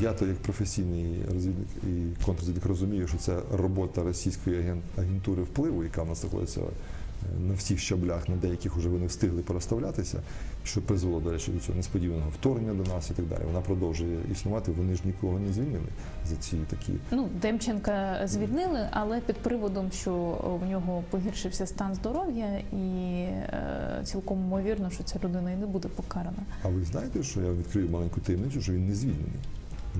Я то як професійний розвідник і контррозвідник розумію, що це робота російської агентури впливу, яка в нас знаходиться е, на всіх щаблях, на деяких вже вони встигли переставлятися, що призвело, до речі, до цього несподіваного вторгнення до нас і так далі. Вона продовжує існувати, вони ж нікого не звільнили за ці такі Ну, Демченка звільнили, але під приводом, що в нього погіршився стан здоров'я, і е, цілком ймовірно, що ця людина і не буде покарана. А ви знаєте, що я відкрию маленьку таємницю, що він не звільнений.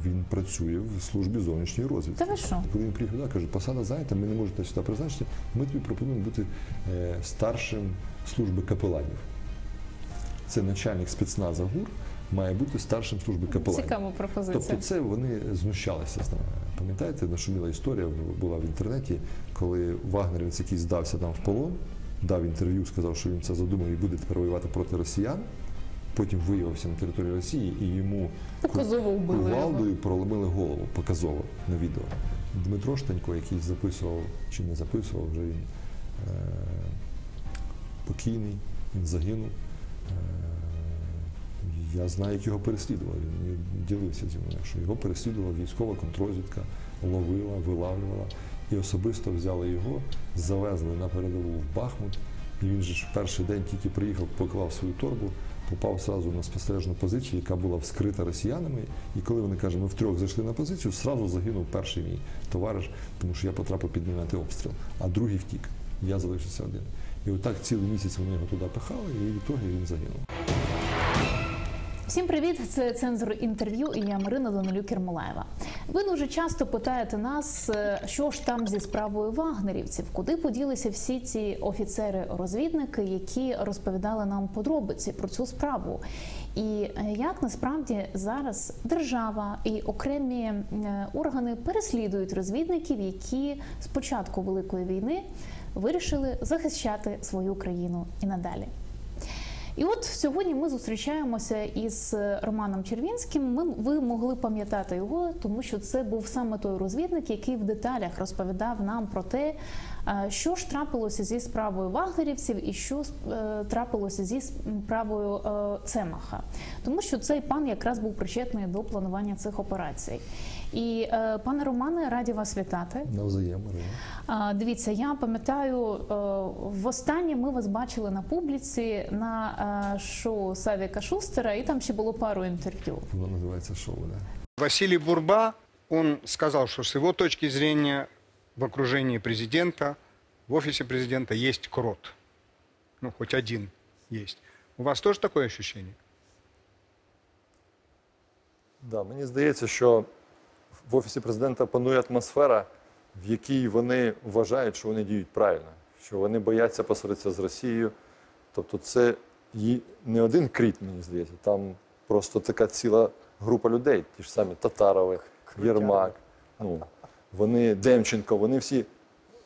Він працює в службі зовнішньої розвідки. Та ви що? Коли він приїхав, да, каже, посада зайнята, ми не можете сюди призначити, ми тобі пропонуємо бути е, старшим служби капеланів. Це начальник спецназа ГУР має бути старшим служби капеланів. Цікава пропозиція. Тобто це вони знущалися з нами. Пам'ятаєте, нашуміла історія була в інтернеті, коли вагнерівець, який здався нам в полон, дав інтерв'ю, сказав, що він це задумав і буде тепер воювати проти росіян. Потім виявився на території Росії і йому Показово вбили його. кувалдою проломили голову показово на відео. Дмитро Штанько, який записував чи не записував, вже він е, покійний, він загинув. Е, я знаю, як його переслідували. Він ділився зі мною, що його переслідувала військова контрозвідка, ловила, вилавлювала. І особисто взяли його, завезли на передову в Бахмут. І він же ж в перший день тільки приїхав, поклав свою торбу, попав сразу на спостережну позицію, яка була вскрита росіянами. І коли вони кажуть, ми втрьох зайшли на позицію, сразу загинув перший мій товариш, тому що я потрапив під мінометний обстріл, а другий втік. Я залишився один. І отак цілий місяць вони його туди пихали, і в ітогі він загинув. Всім привіт! Це цензор інтерв'ю і я Марина Данилюк Ермолаєва. Ви дуже часто питаєте нас, е, що ж там зі справою вагнерівців, куди поділися всі ці офіцери-розвідники, які розповідали нам подробиці про цю справу. І е, як насправді зараз держава і окремі е, органи переслідують розвідників, які з початку великої війни вирішили захищати свою країну і надалі. І от сьогодні ми зустрічаємося із Романом Червінським. Ми ви могли пам'ятати його, тому що це був саме той розвідник, який в деталях розповідав нам про те, е, що ж трапилося зі справою вагнерівців і що е, трапилося зі справою е, Цемаха, тому що цей пан якраз був причетний до планування цих операцій. І е, пане Романе, раді вас вітати. Навзаєм, Марина. Дивіться, я пам'ятаю, е, востаннє ми вас бачили на публіці на е, шоу Савіка Шустера, і там ще було пару інтерв'ю. Воно називається шоу. Да? Василий Бурба, он сказал, что с его точки зрения в окружении президента, в офисе президента есть крот. Ну, хоть один есть. У вас тоже такое ощущение? Да, мені здається, що в офісі президента панує атмосфера, в якій вони вважають, що вони діють правильно, що вони бояться посваритися з Росією. Тобто, це не один кріт, мені здається, там просто така ціла група людей, ті ж самі Татарови, Єрмак, ну, вони Демченко, вони всі.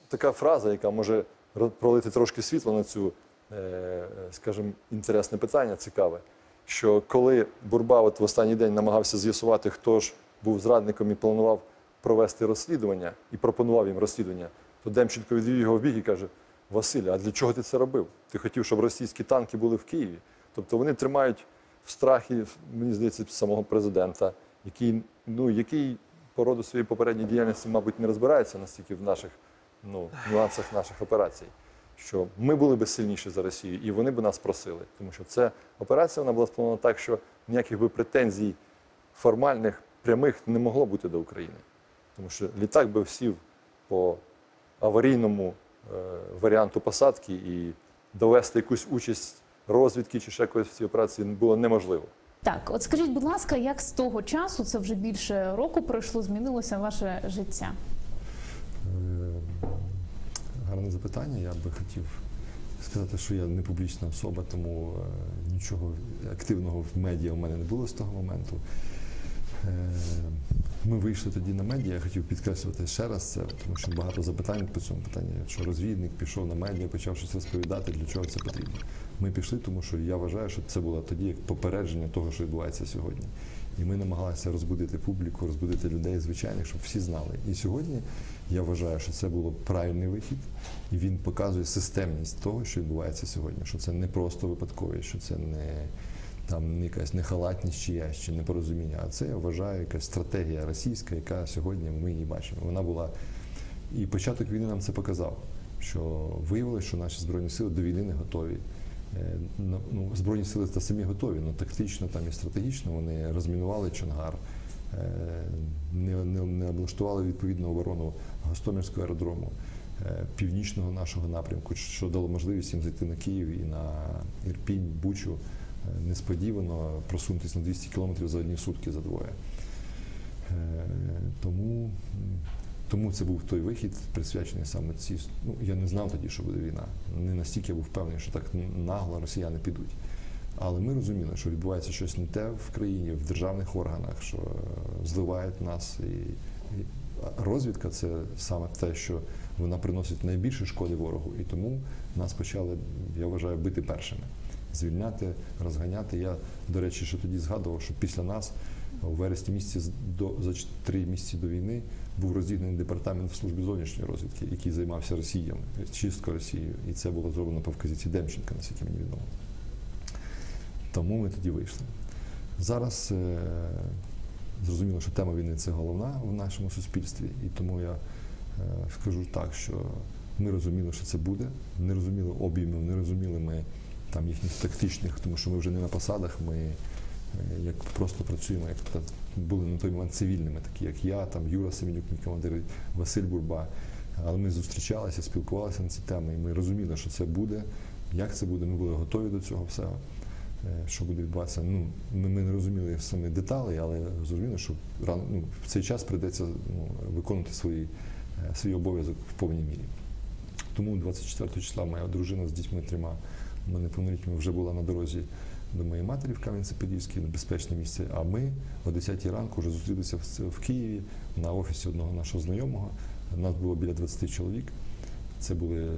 Така фраза, яка може ро- пролити трошки світло на цю, е, скажімо, інтересне питання, цікаве. Що коли Бурба в останній день намагався з'ясувати, хто ж був зрадником і планував провести розслідування і пропонував їм розслідування, то Демченко відвів його в бік і каже: Василь, а для чого ти це робив? Ти хотів, щоб російські танки були в Києві. Тобто вони тримають в страхі, мені здається, самого президента, який, ну, який по роду своєї попередньої діяльності, мабуть, не розбирається настільки в наших ну, нюансах наших операцій. Що ми були би сильніші за Росію, і вони би нас просили. Тому що ця операція вона була спланована так, що ніяких би претензій формальних, прямих не могло бути до України. Тому що літак би сів по аварійному е, варіанту посадки і довести якусь участь розвідки чи ще якоїсь в цій операції було неможливо. Так, от скажіть, будь ласка, як з того часу, це вже більше року пройшло, змінилося ваше життя? Е, Гарне запитання. Я би хотів сказати, що я не публічна особа, тому е, нічого активного в медіа у мене не було з того моменту. Е, Ми вийшли тоді на медіа, я хотів підкреслювати ще раз це, тому що багато запитань по цьому питанні. Що розвідник пішов на медіа, почав щось розповідати, для чого це потрібно. Ми пішли, тому що я вважаю, що це було тоді як попередження того, що відбувається сьогодні. І ми намагалися розбудити публіку, розбудити людей звичайних, щоб всі знали. І сьогодні я вважаю, що це було правильний вихід, і він показує системність того, що відбувається сьогодні. Що це не просто випадковість, що це не там якась нехалатність чи непорозуміння, а це я вважаю якась стратегія російська, яка сьогодні ми її бачимо. Вона була і початок війни нам це показав, що виявилося, що наші збройні сили до війни не готові. Е, ну, Ну, збройні сили та самі готові, але тактично там і стратегічно вони розмінували Чонгар, е, не, не, не облаштували відповідну оборону Гостомельського аеродрому, е, північного нашого напрямку, що дало можливість їм зайти на Київ і на Ірпінь, Бучу несподівано просунутися на 200 кілометрів за одні сутки за двоє. Е, Тому, тому це був той вихід, присвячений саме цій. Ну, я не знав тоді, що буде війна. Не настільки я був впевнений, що так нагло росіяни підуть. Але ми розуміли, що відбувається щось не те в країні, в державних органах, що е, зливають нас. І, і розвідка це саме те, що вона приносить найбільше шкоди ворогу. І тому нас почали, я вважаю, бити першими. Звільняти, розганяти. Я, до речі, що тоді згадував, що після нас у вересні місяці до за три місяці до війни був розділений департамент в службі зовнішньої розвідки, який займався Росією, чисткою Росією. І це було зроблено по вказівці Демченка, наскільки мені відомо. Тому ми тоді вийшли. Зараз е, зрозуміло, що тема війни це головна в нашому суспільстві, і тому я е, скажу так, що ми розуміли, що це буде, не розуміли обіймів, не розуміли ми там їхніх тактичних, тому що ми вже не на посадах, ми е, як просто працюємо, як були на той момент цивільними, такі як я, там Юра Семенюк, мій командир, Василь Бурба. Але ми зустрічалися, спілкувалися на ці теми, і ми розуміли, що це буде, як це буде, ми були готові до цього всього. Е, Що буде відбуватися? Ну, ми, ми не розуміли саме деталі, але зрозуміло, що рано, ну, в цей час прийдеться ну, виконувати свої, е, свій обов'язок в повній мірі. Тому 24 числа моя дружина з дітьми трьома, неповнолітніми вже була на дорозі до моєї матері в Кам'янці-Подільській, на безпечне місце. А ми о 10 ранку вже зустрілися в, Києві на офісі одного нашого знайомого. Нас було біля 20 чоловік. Це були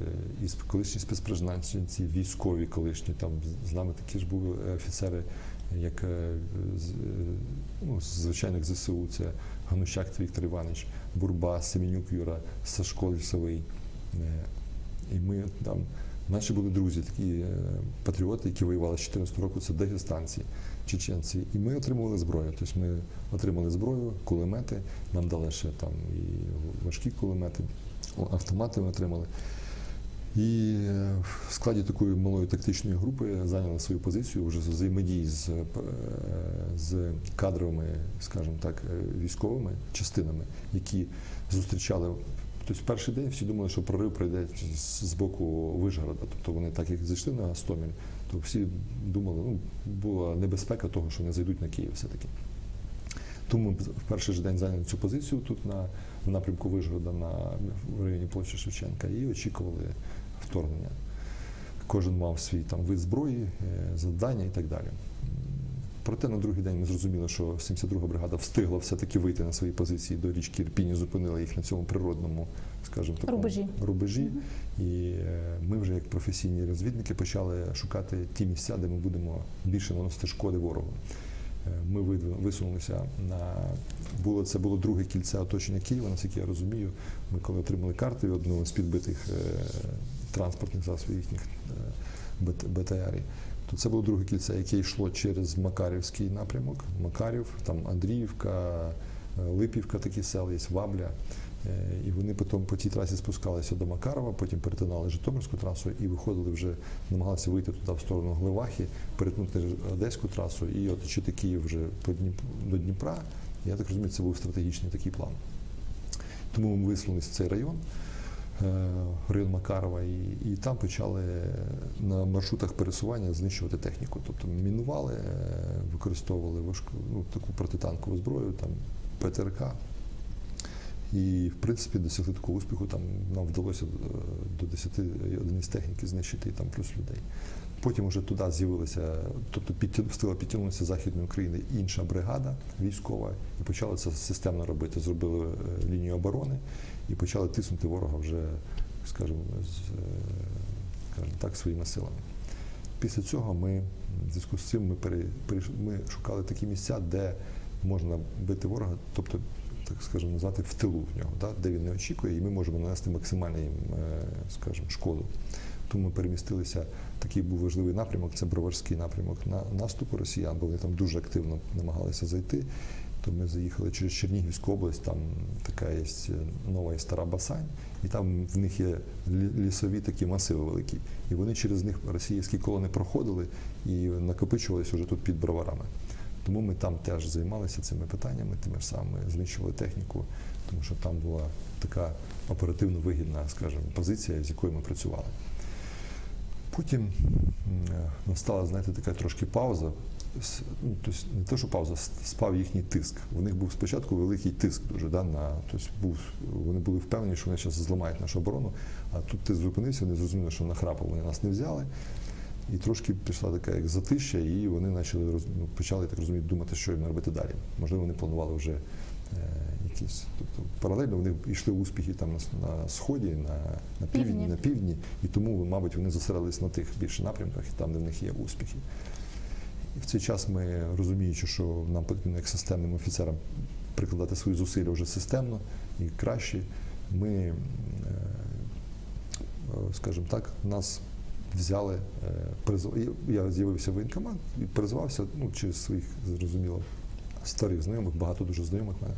і колишні спецпризначенці, військові колишні. Там з- нами такі ж були офіцери, як е, е, ну, звичайних ЗСУ. Це Ганущак Віктор Іванович, Бурба, Семенюк Юра, Сашко Лісовий. Е, І ми там, наші були друзі, такі е, патріоти, які воювали з 14 року, це дагестанці, чеченці. І ми отримували зброю. Тобто ми отримали зброю, кулемети, нам дали ще там і важкі кулемети, автомати ми отримали. І е, в складі такої малої тактичної групи зайняли свою позицію вже з взаємодії з, е, з кадровими, скажімо так, військовими частинами, які зустрічали. Тобто в перший день всі думали, що прорив прийде з, боку Вишгорода. Тобто вони так як зайшли на Гостомель, то всі думали, ну, була небезпека того, що вони зайдуть на Київ все-таки. Тому в перший же день зайняли цю позицію тут на напрямку Вишгорода на в районі площі Шевченка і очікували вторгнення. Кожен мав свій там вид зброї, е, завдання і так далі. Проте на другий день ми зрозуміли, що 72-га бригада встигла все-таки вийти на свої позиції до річки Ірпінь і зупинила їх на цьому природному, скажімо такому Рубежі. рубежі. І е, ми вже як професійні розвідники почали шукати ті місця, де ми будемо більше наносити шкоди ворогу. Е, Ми висунулися на було це було друге кільце оточення Києва, наскільки я розумію. Ми коли отримали карти одного з підбитих е, транспортних засобів їхніх БТРів, то це було друге кільце, яке йшло через Макарівський напрямок. Макарів, там Андріївка, е, Липівка, такі села, є Вабля. Е, І вони потім по тій трасі спускалися до Макарова, потім перетинали Житомирську трасу і виходили вже, намагалися вийти туди в сторону Гливахи, перетнути Одеську трасу і оточити Київ вже до Дніпра. Я так розумію, це був стратегічний такий план. Тому ми висунулися в цей район, е, район Макарова, і, і там почали на маршрутах пересування знищувати техніку. Тобто мінували, е, використовували важку ну, таку протитанкову зброю, там ПТРК. І, в принципі, досягли такого успіху. Там нам вдалося е, до 10 одиниць техніки знищити, і там плюс людей. Потім вже туди з'явилася, тобто встигла підтягнутися Західної України інша бригада військова, і почали це системно робити. Зробили лінію оборони і почали тиснути ворога вже, скажімо, з, е, скажімо так, своїми силами. Після цього ми, в зв'язку з цим, ми, пере, ми шукали такі місця, де можна бити ворога, тобто, так скажемо, назвати в тилу в нього, да, де він не очікує, і ми можемо нанести максимальну їм, е, скажімо, шкоду. Тому ми перемістилися. Такий був важливий напрямок. Це Броварський напрямок на наступу росіян, бо вони там дуже активно намагалися зайти. То ми заїхали через Чернігівську область, там така є нова і стара Басань, і там в них є лісові такі масиви великі. І вони через них російські колони проходили і накопичувалися вже тут під броварами. Тому ми там теж займалися цими питаннями, тими ж самими зміщували техніку, тому що там була така оперативно вигідна, скажімо, позиція, з якою ми працювали. Потім е, настала, знаєте, така трошки пауза. Ну, тобто не те, що пауза, спав їхній тиск. У них був спочатку великий тиск дуже, да, на, тобто був, вони були впевнені, що вони зараз зламають нашу оборону, а тут ти зупинився, вони зрозуміли, що нахрапом вони нас не взяли. І трошки пішла така як затища, і вони почали ну, почали, так розумію, думати, що їм робити далі. Можливо, вони планували вже е, якісь. Тобто паралельно вони йшли успіхи там на, на сході, на, на півдні, Півдні. на півдні, і тому, мабуть, вони зосередились на тих більше напрямках, і там, де в них є успіхи. І в цей час ми, розуміючи, що нам потрібно як системним офіцерам прикладати свої зусилля вже системно і краще, ми, е, скажімо так, нас взяли, е, я- з'явився в воєнкомат і призвався ну, через своїх, зрозуміло, старих знайомих, багато дуже знайомих мене,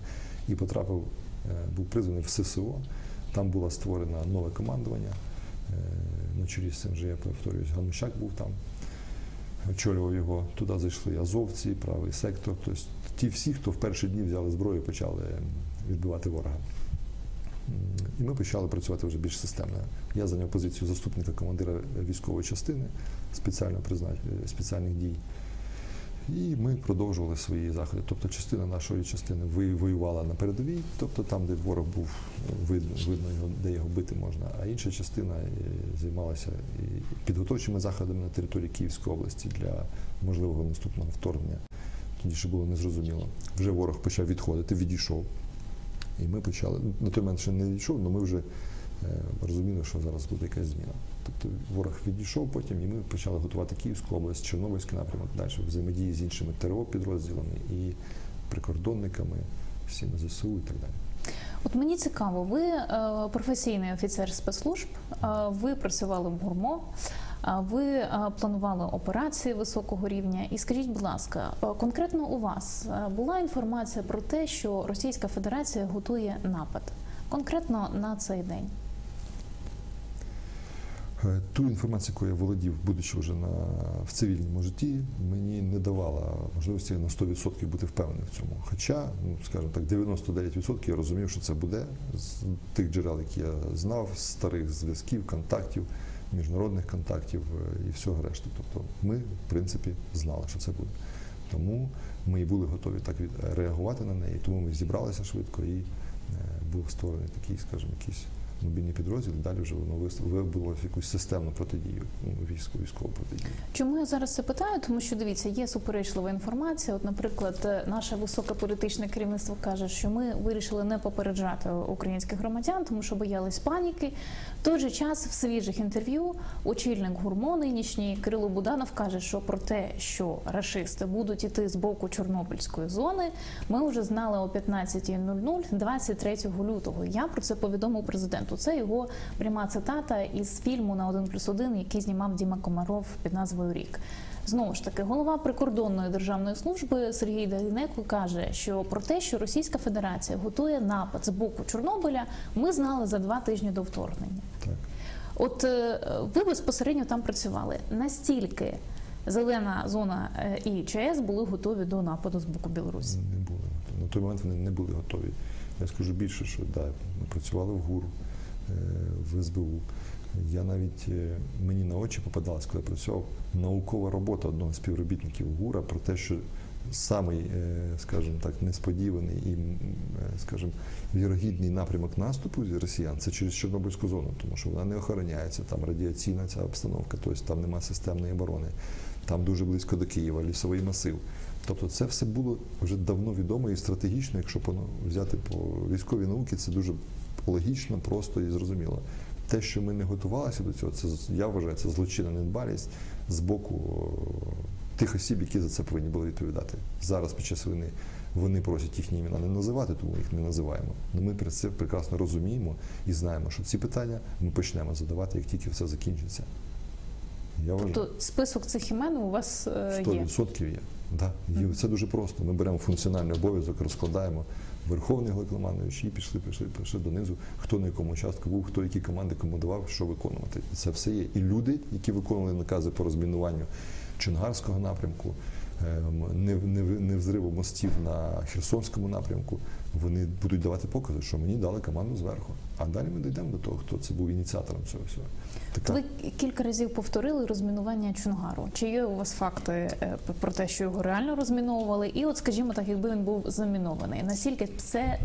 і потрапив, е, був призваний в ССО. Там було створено нове командування. На чолі з цим вже я повторююсь, Ганущак був там, очолював його. Туди зайшли азовці, правий сектор. Тобто ті всі, хто в перші дні взяли зброю, почали відбивати ворога. І ми почали працювати вже більш системно. Я зайняв позицію заступника командира військової частини спеціально признач... спеціальних дій. І ми продовжували свої заходи. Тобто частина нашої частини воювала на передовій, тобто там, де ворог був, видно, його, де його бити можна, а інша частина е, займалася підготовчими заходами на території Київської області для можливого наступного вторгнення. Тоді ще було незрозуміло. Вже ворог почав відходити, відійшов. І ми почали. На той момент ще не відійшов, але ми вже е, розуміли, що зараз буде якась зміна. Тобто ворог відійшов потім, і ми почали готувати Київську область, Чорнобильський напрямок, далі взаємодії з іншими ТРО підрозділами і прикордонниками, всіми ЗСУ і так далі. От мені цікаво, ви е, професійний офіцер спецслужб, е, ви працювали в гурмо. а Ви е, планували операції високого рівня, і скажіть, будь ласка, е, конкретно у вас е, була інформація про те, що Російська Федерація готує напад конкретно на цей день? Е, Ту інформацію, яку я володів, будучи вже на, в цивільному житті, мені не давала можливості на 100% бути впевненим в цьому. Хоча, ну скажімо так, 99% я розумів, що це буде з тих джерел, які я знав, з старих зв'язків, контактів, міжнародних контактів е, і всього решти. Тобто ми, в принципі, знали, що це буде. Тому ми і були готові так реагувати на неї, тому ми зібралися швидко і е, був створений такий, скажімо, якийсь мобільний підрозділ, і далі вже воно вис- вибуло в якусь системну протидію, ну, військову, військову протидію. Чому я зараз це питаю? Тому що дивіться, є суперечлива інформація. От, наприклад, е, наше високе політичне керівництво каже, що ми вирішили не попереджати українських громадян, тому що боялись паніки. В той же час в свіжих інтерв'ю очільник гурмо нинішній Кирило Буданов каже, що про те, що рашисти будуть іти з боку Чорнобильської зони, ми вже знали о 15.00 23 лютого. Я про це повідомив президенту. Це його пряма цитата із фільму на 1 плюс 1, який знімав Діма Комаров під назвою Рік. Знову ж таки, голова прикордонної державної служби Сергій Дагінеко каже, що про те, що Російська Федерація готує напад з боку Чорнобиля, ми знали за два тижні до вторгнення. Так. От е, ви безпосередньо там працювали. Настільки зелена зона е, і ЧАЕС були готові до нападу з боку Білорусі. Не були. На той момент вони не були готові. Я скажу більше, що да, ми працювали в ГУР, е, в СБУ. Я навіть е, мені на очі попадалась, коли я працював, наукова робота одного з співробітників ГУРа про те, що самий, е, скажімо так, несподіваний і, е, скажімо, вірогідний напрямок наступу росіян це через Чорнобильську зону, тому що вона не охороняється, там радіаційна ця обстановка, тобто там нема системної оборони, там дуже близько до Києва, лісовий масив. Тобто це все було вже давно відомо і стратегічно, якщо взяти по військовій науці, це дуже логічно, просто і зрозуміло. Те, що ми не готувалися до цього, це я вважаю, це злочинна недбалість з боку тих осіб, які за це повинні були відповідати. Зараз під час війни Вони просять їхні імена не називати, тому їх не називаємо. Ну ми про це прекрасно розуміємо і знаємо, що ці питання ми почнемо задавати, як тільки все закінчиться. Я вважаю. Тобто список цих імен у вас е, є. 100% є. Да. Є. Це дуже просто. Ми беремо функціональний обов'язок, розкладаємо Верховний головнокомандуючий і пішли, пішли, пішли донизу, хто на якому участку був, хто які команди командував, що виконувати. І Це все є. І люди, які виконували накази по розмінуванню Чонгарського напрямку, ем, не, не, не взриву мостів на Херсонському напрямку, вони будуть давати покази, що мені дали команду зверху. А далі ми дійдемо до того, хто це був ініціатором цього всього. Така Ви кілька разів повторили розмінування Чунгару. Чи є у вас факти е, про те, що його реально розміновували? І от, скажімо так, якби він був замінований, наскільки це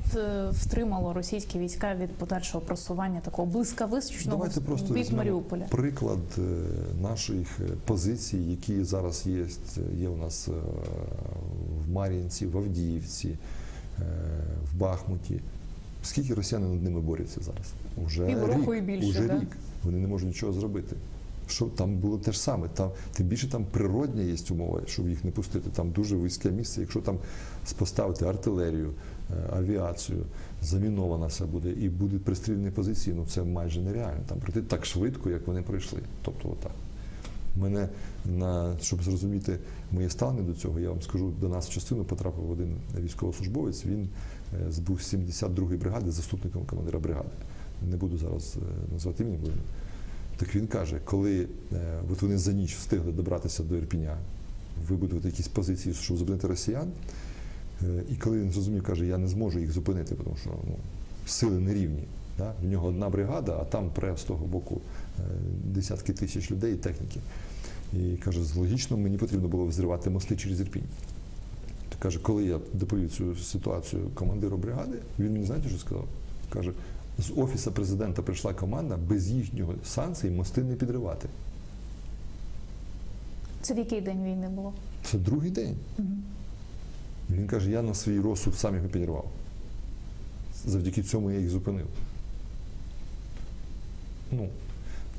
втримало російські війська від подальшого просування такого блискавичного візьмемо Маріуполя? приклад е, наших е, позицій, які зараз є, є у нас в Мар'їнці, в Авдіївці, в Бахмуті. Скільки росіяни над ними борються зараз? Уже Півроку рік, і більше, уже да? рік. Вони не можуть нічого зробити. Що там було те ж саме. Там тим більше там природня є умова, щоб їх не пустити. Там дуже вузьке місце. Якщо там поставити артилерію, е, авіацію, замінована все буде і будуть пристрільні позиції, ну це майже нереально. Там пройти так швидко, як вони пройшли. Тобто, отак. Мене на щоб зрозуміти моє ставлення до цього, я вам скажу, до нас в частину потрапив один військовослужбовець. Він е, був з 72-ї бригади, заступником командира бригади. Не буду зараз е, назвати ім'я, бо так він каже, коли е, от вони за ніч встигли добратися до Ірпіня, вибудувати якісь позиції, щоб зупинити росіян. І коли він зрозумів, каже, я не зможу їх зупинити, тому що ну, сили не рівні. Да? В нього одна бригада, а там пре з того боку десятки тисяч людей і техніки. І каже, логічно мені потрібно було взривати мости через Ірпінь. То каже, коли я доповів цю ситуацію командиру бригади, він мені знаєте, що сказав? Каже, з офісу президента прийшла команда без їхнього санкцій мости не підривати. Це в який день війни було? Це другий день. І Він каже, я на свій розсуд сам його підірвав. Завдяки цьому я їх зупинив. Ну,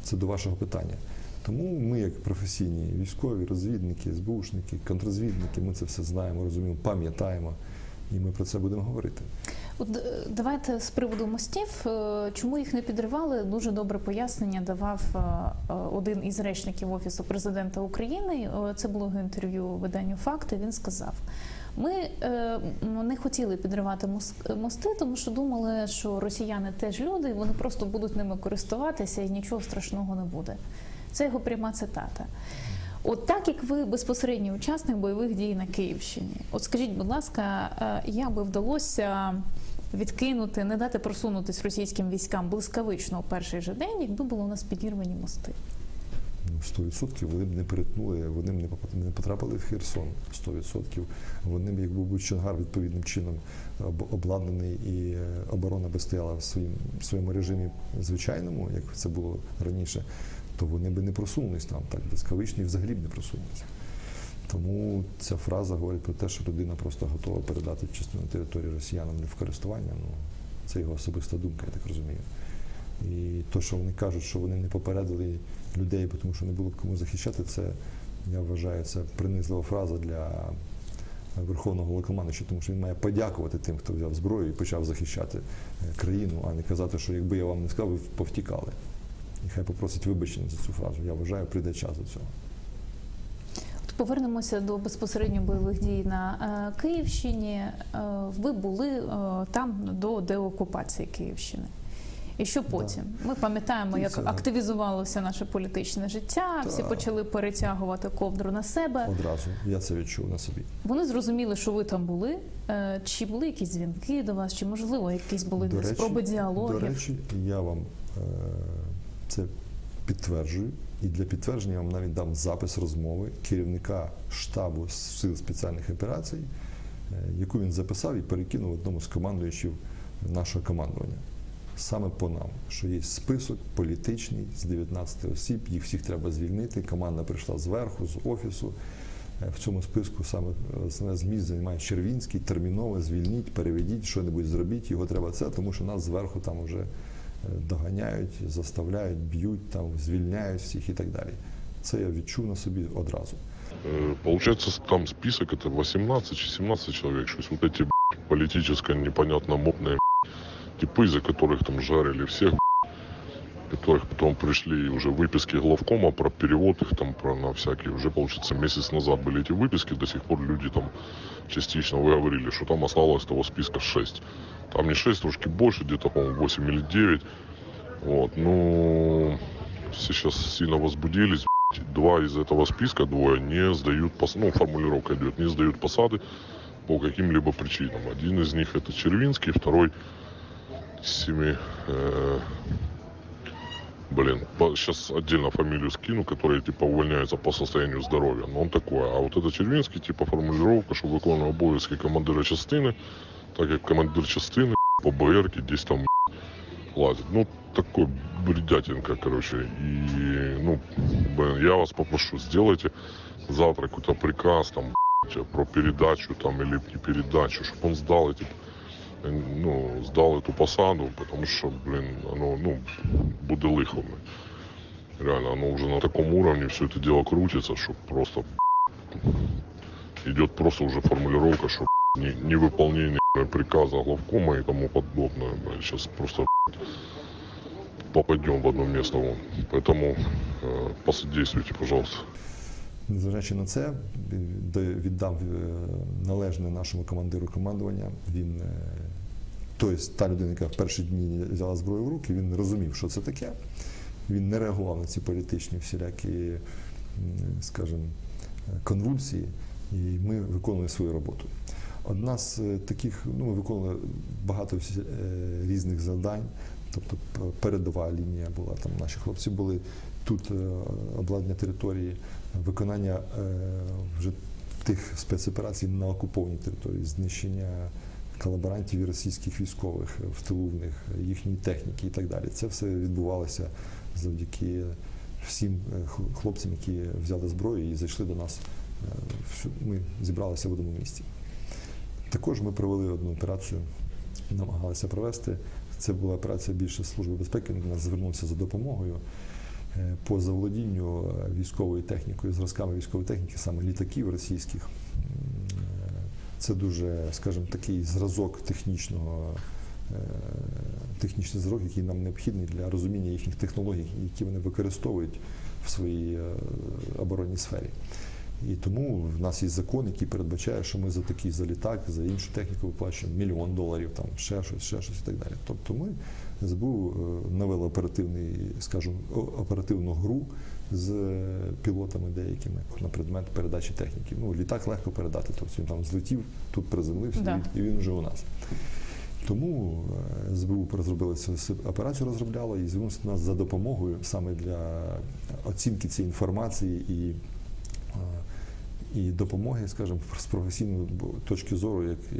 це до вашого питання. Тому ми, як професійні військові, розвідники, СБУшники, контрозвідники, ми це все знаємо, розуміємо, пам'ятаємо, і ми про це будемо говорити. От е, давайте з приводу мостів, е, чому їх не підривали, дуже добре пояснення давав е, один із речників офісу президента України. Це було інтерв'ю виданню Факти. Він сказав. Ми е, не хотіли підривати мос- мости, тому що думали, що росіяни теж люди, і вони просто будуть ними користуватися і нічого страшного не буде. Це його пряма цитата. От так як ви безпосередній учасник бойових дій на Київщині, от скажіть, будь ласка, е, як би вдалося відкинути, не дати просунутись російським військам блискавично у перший же день, якби були у нас підірвані мости? Ну, 100% вони б не перетнули, вони б не потрапили в Херсон. 100%. Вони б, якби був Чонгар відповідним чином обладнаний і е, оборона би стояла в своєму режимі звичайному, як це було раніше, то вони б не просунулись там так блискавично і взагалі б не просунулися. Тому ця фраза говорить про те, що людина просто готова передати частину території росіянам не в користування. Ну, це його особиста думка, я так розумію. І то, що вони кажуть, що вони не попередили людей, тому що не було б кому захищати, це я вважаю, це принизлива фраза для верховного головнокомандуюча, тому що він має подякувати тим, хто взяв зброю і почав захищати е, країну, а не казати, що якби я вам не сказав, ви повтікали. І хай попросить вибачення за цю фразу. Я вважаю, прийде час до цього. Повернемося до безпосередньо бойових дій на е, Київщині. Е, ви були там до деокупації Київщини. І що потім? Ми пам'ятаємо, як активізувалося наше політичне життя, всі почали перетягувати ковдру на себе. Одразу я це відчув на собі. Вони зрозуміли, що ви там були. Е, Чи були якісь дзвінки до вас, чи можливо якісь були До речі, спроби діалогів? До речі, я вам е, це підтверджую. І для підтвердження я вам навіть дам запис розмови керівника штабу сил спеціальних операцій, е, яку він записав і перекинув одному з командуючів нашого командування Саме по нам, що є список політичний з 19 осіб, їх всіх треба звільнити. Команда прийшла зверху, з офісу. Е, В цьому списку саме е, основне зміст займає Червінський, терміново звільніть, переведіть, що-небудь зробіть, його треба це, тому що нас зверху там вже е, доганяють, заставляють, б'ють, там, звільняють всіх і так далі. Це я відчув на собі одразу. Э, Получается, с- там список это 18 чи 17 человек, что есть вот эти б***ь, политическое непонятно модные б***ь, типы, за которых там жарили всех, которых потом пришли уже выписки главкома про перевод их там про на всякие. Уже, получается, месяц назад были эти выписки, до сих пор люди там частично вы говорили, что там осталось того списка 6. Там не 6, трошки больше, где-то, по-моему, 8 или 9. Вот, ну, все сейчас сильно возбудились. Два из этого списка, двое, не сдают, пос... ну, формулировка идет, не сдают посады по каким-либо причинам. Один из них это Червинский, второй Семи... э, Блин, сейчас отдельно фамилию скину, который типа увольняется по состоянию здоровья. Но он такой. А вот это Червинский, типа формулировка, що виконує обов'язки командира частини, так як командир частини по БР десь там лазить. Ну, такой бредятинка, короче. И, ну, блин, я вас попрошу, сделайте завтра какой-то приказ там про передачу там или не передачу, чтобы он сдал эти э, ну, сдал эту посаду, потому что, блин, оно, ну, буде лихо. блин. Реально, оно уже на таком уровне все это дело крутится, что просто идет просто уже формулировка, что не, невыполнение блин, приказа главкома и тому подобное. Сейчас просто попадем в одно место. Вон. Поэтому э, посодействуйте, пожалуйста. Незважаючи на це, де- віддав е, належне нашому командиру командування. Він е, тобто та людина, яка в перші дні взяла зброю в руки, він розумів, що це таке. Він не реагував на ці політичні всілякі, скажімо, конвульсії, і ми виконували свою роботу. Одна з е, таких, ну, ми виконували багато е, різних завдань. Тобто передова лінія була, там наші хлопці були тут е, обладнання території, виконання вже тих спецоперацій на окупованій території, знищення колаборантів і російських військових в тилу в них, їхньої техніки і так далі. Це все відбувалося завдяки всім е, хлопцям, які взяли зброю і зайшли до нас. Е, Ми зібралися в одному місці. Також ми провели одну операцію, намагалися провести. Це була операція більше Служби безпеки. До нас звернулися за допомогою е, по заволодінню е, військовою технікою, зразками військової техніки, саме літаків російських. Це дуже, скажімо, такий зразок технічного, е, технічний зразок, який нам необхідний для розуміння їхніх технологій, які вони використовують в своїй е, оборонній сфері. І тому в нас є закон, який передбачає, що ми за такий за літак, за іншу техніку виплачуємо мільйон доларів, там ще щось, ще щось і так далі. Тобто ми СБУ е, оперативний, скажімо, оперативну гру з е, пілотами деякими на предмет передачі техніки. Ну, літак легко передати, тобто він там злетів, тут приземлився, Да. і, він вже у нас. Тому е, СБУ розробили цю операцію, розробляла і звернувся до нас за допомогою саме для оцінки цієї інформації і, і допомоги, скажімо, з професійної точки зору, як е,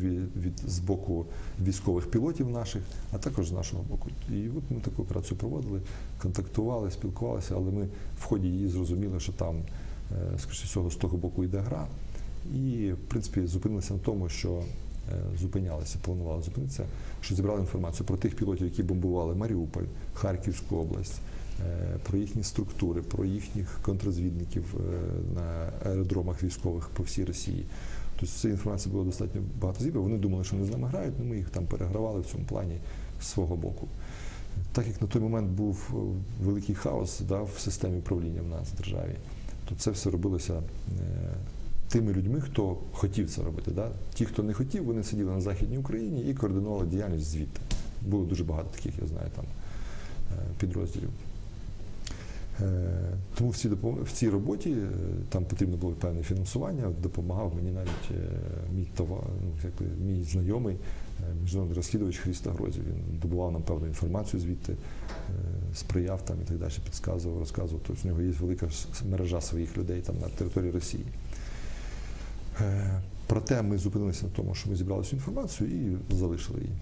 від, від з боку військових пілотів наших, а також з нашого боку. І от ми таку операцію проводили, контактували, спілкувалися, але ми в ході її зрозуміли, що там, е, скоріше всього, з того боку йде гра. І, в принципі, зупинилися на тому, що е, зупинялися, планували зупинитися, що зібрали інформацію про тих пілотів, які бомбували Маріуполь, Харківську область, про їхні структури, про їхніх контррозвідників е, на аеродромах військових по всій Росії. Тобто цієї інформації було достатньо багато зібрано. Вони думали, що вони з нами грають, але ми їх там перегравали в цьому плані з свого боку. Так як на той момент був е, великий хаос да, в системі управління в нас в державі, то це все робилося е, тими людьми, хто хотів це робити. Да? Ті, хто не хотів, вони сиділи на Західній Україні і координували діяльність звідти. Було дуже багато таких, я знаю, там е, підрозділів. Е, Тому в цій, в цій роботі е, там потрібно було певне фінансування. Допомагав мені навіть е, мій товар, ну, мій знайомий, міжнародний розслідувач Хріста Грозів. Він добував нам певну інформацію звідти, сприяв там і так далі, підказував, розказував. Тобто в нього є велика мережа своїх людей там на території Росії. Проте ми зупинилися на тому, що ми зібрали цю інформацію і залишили її.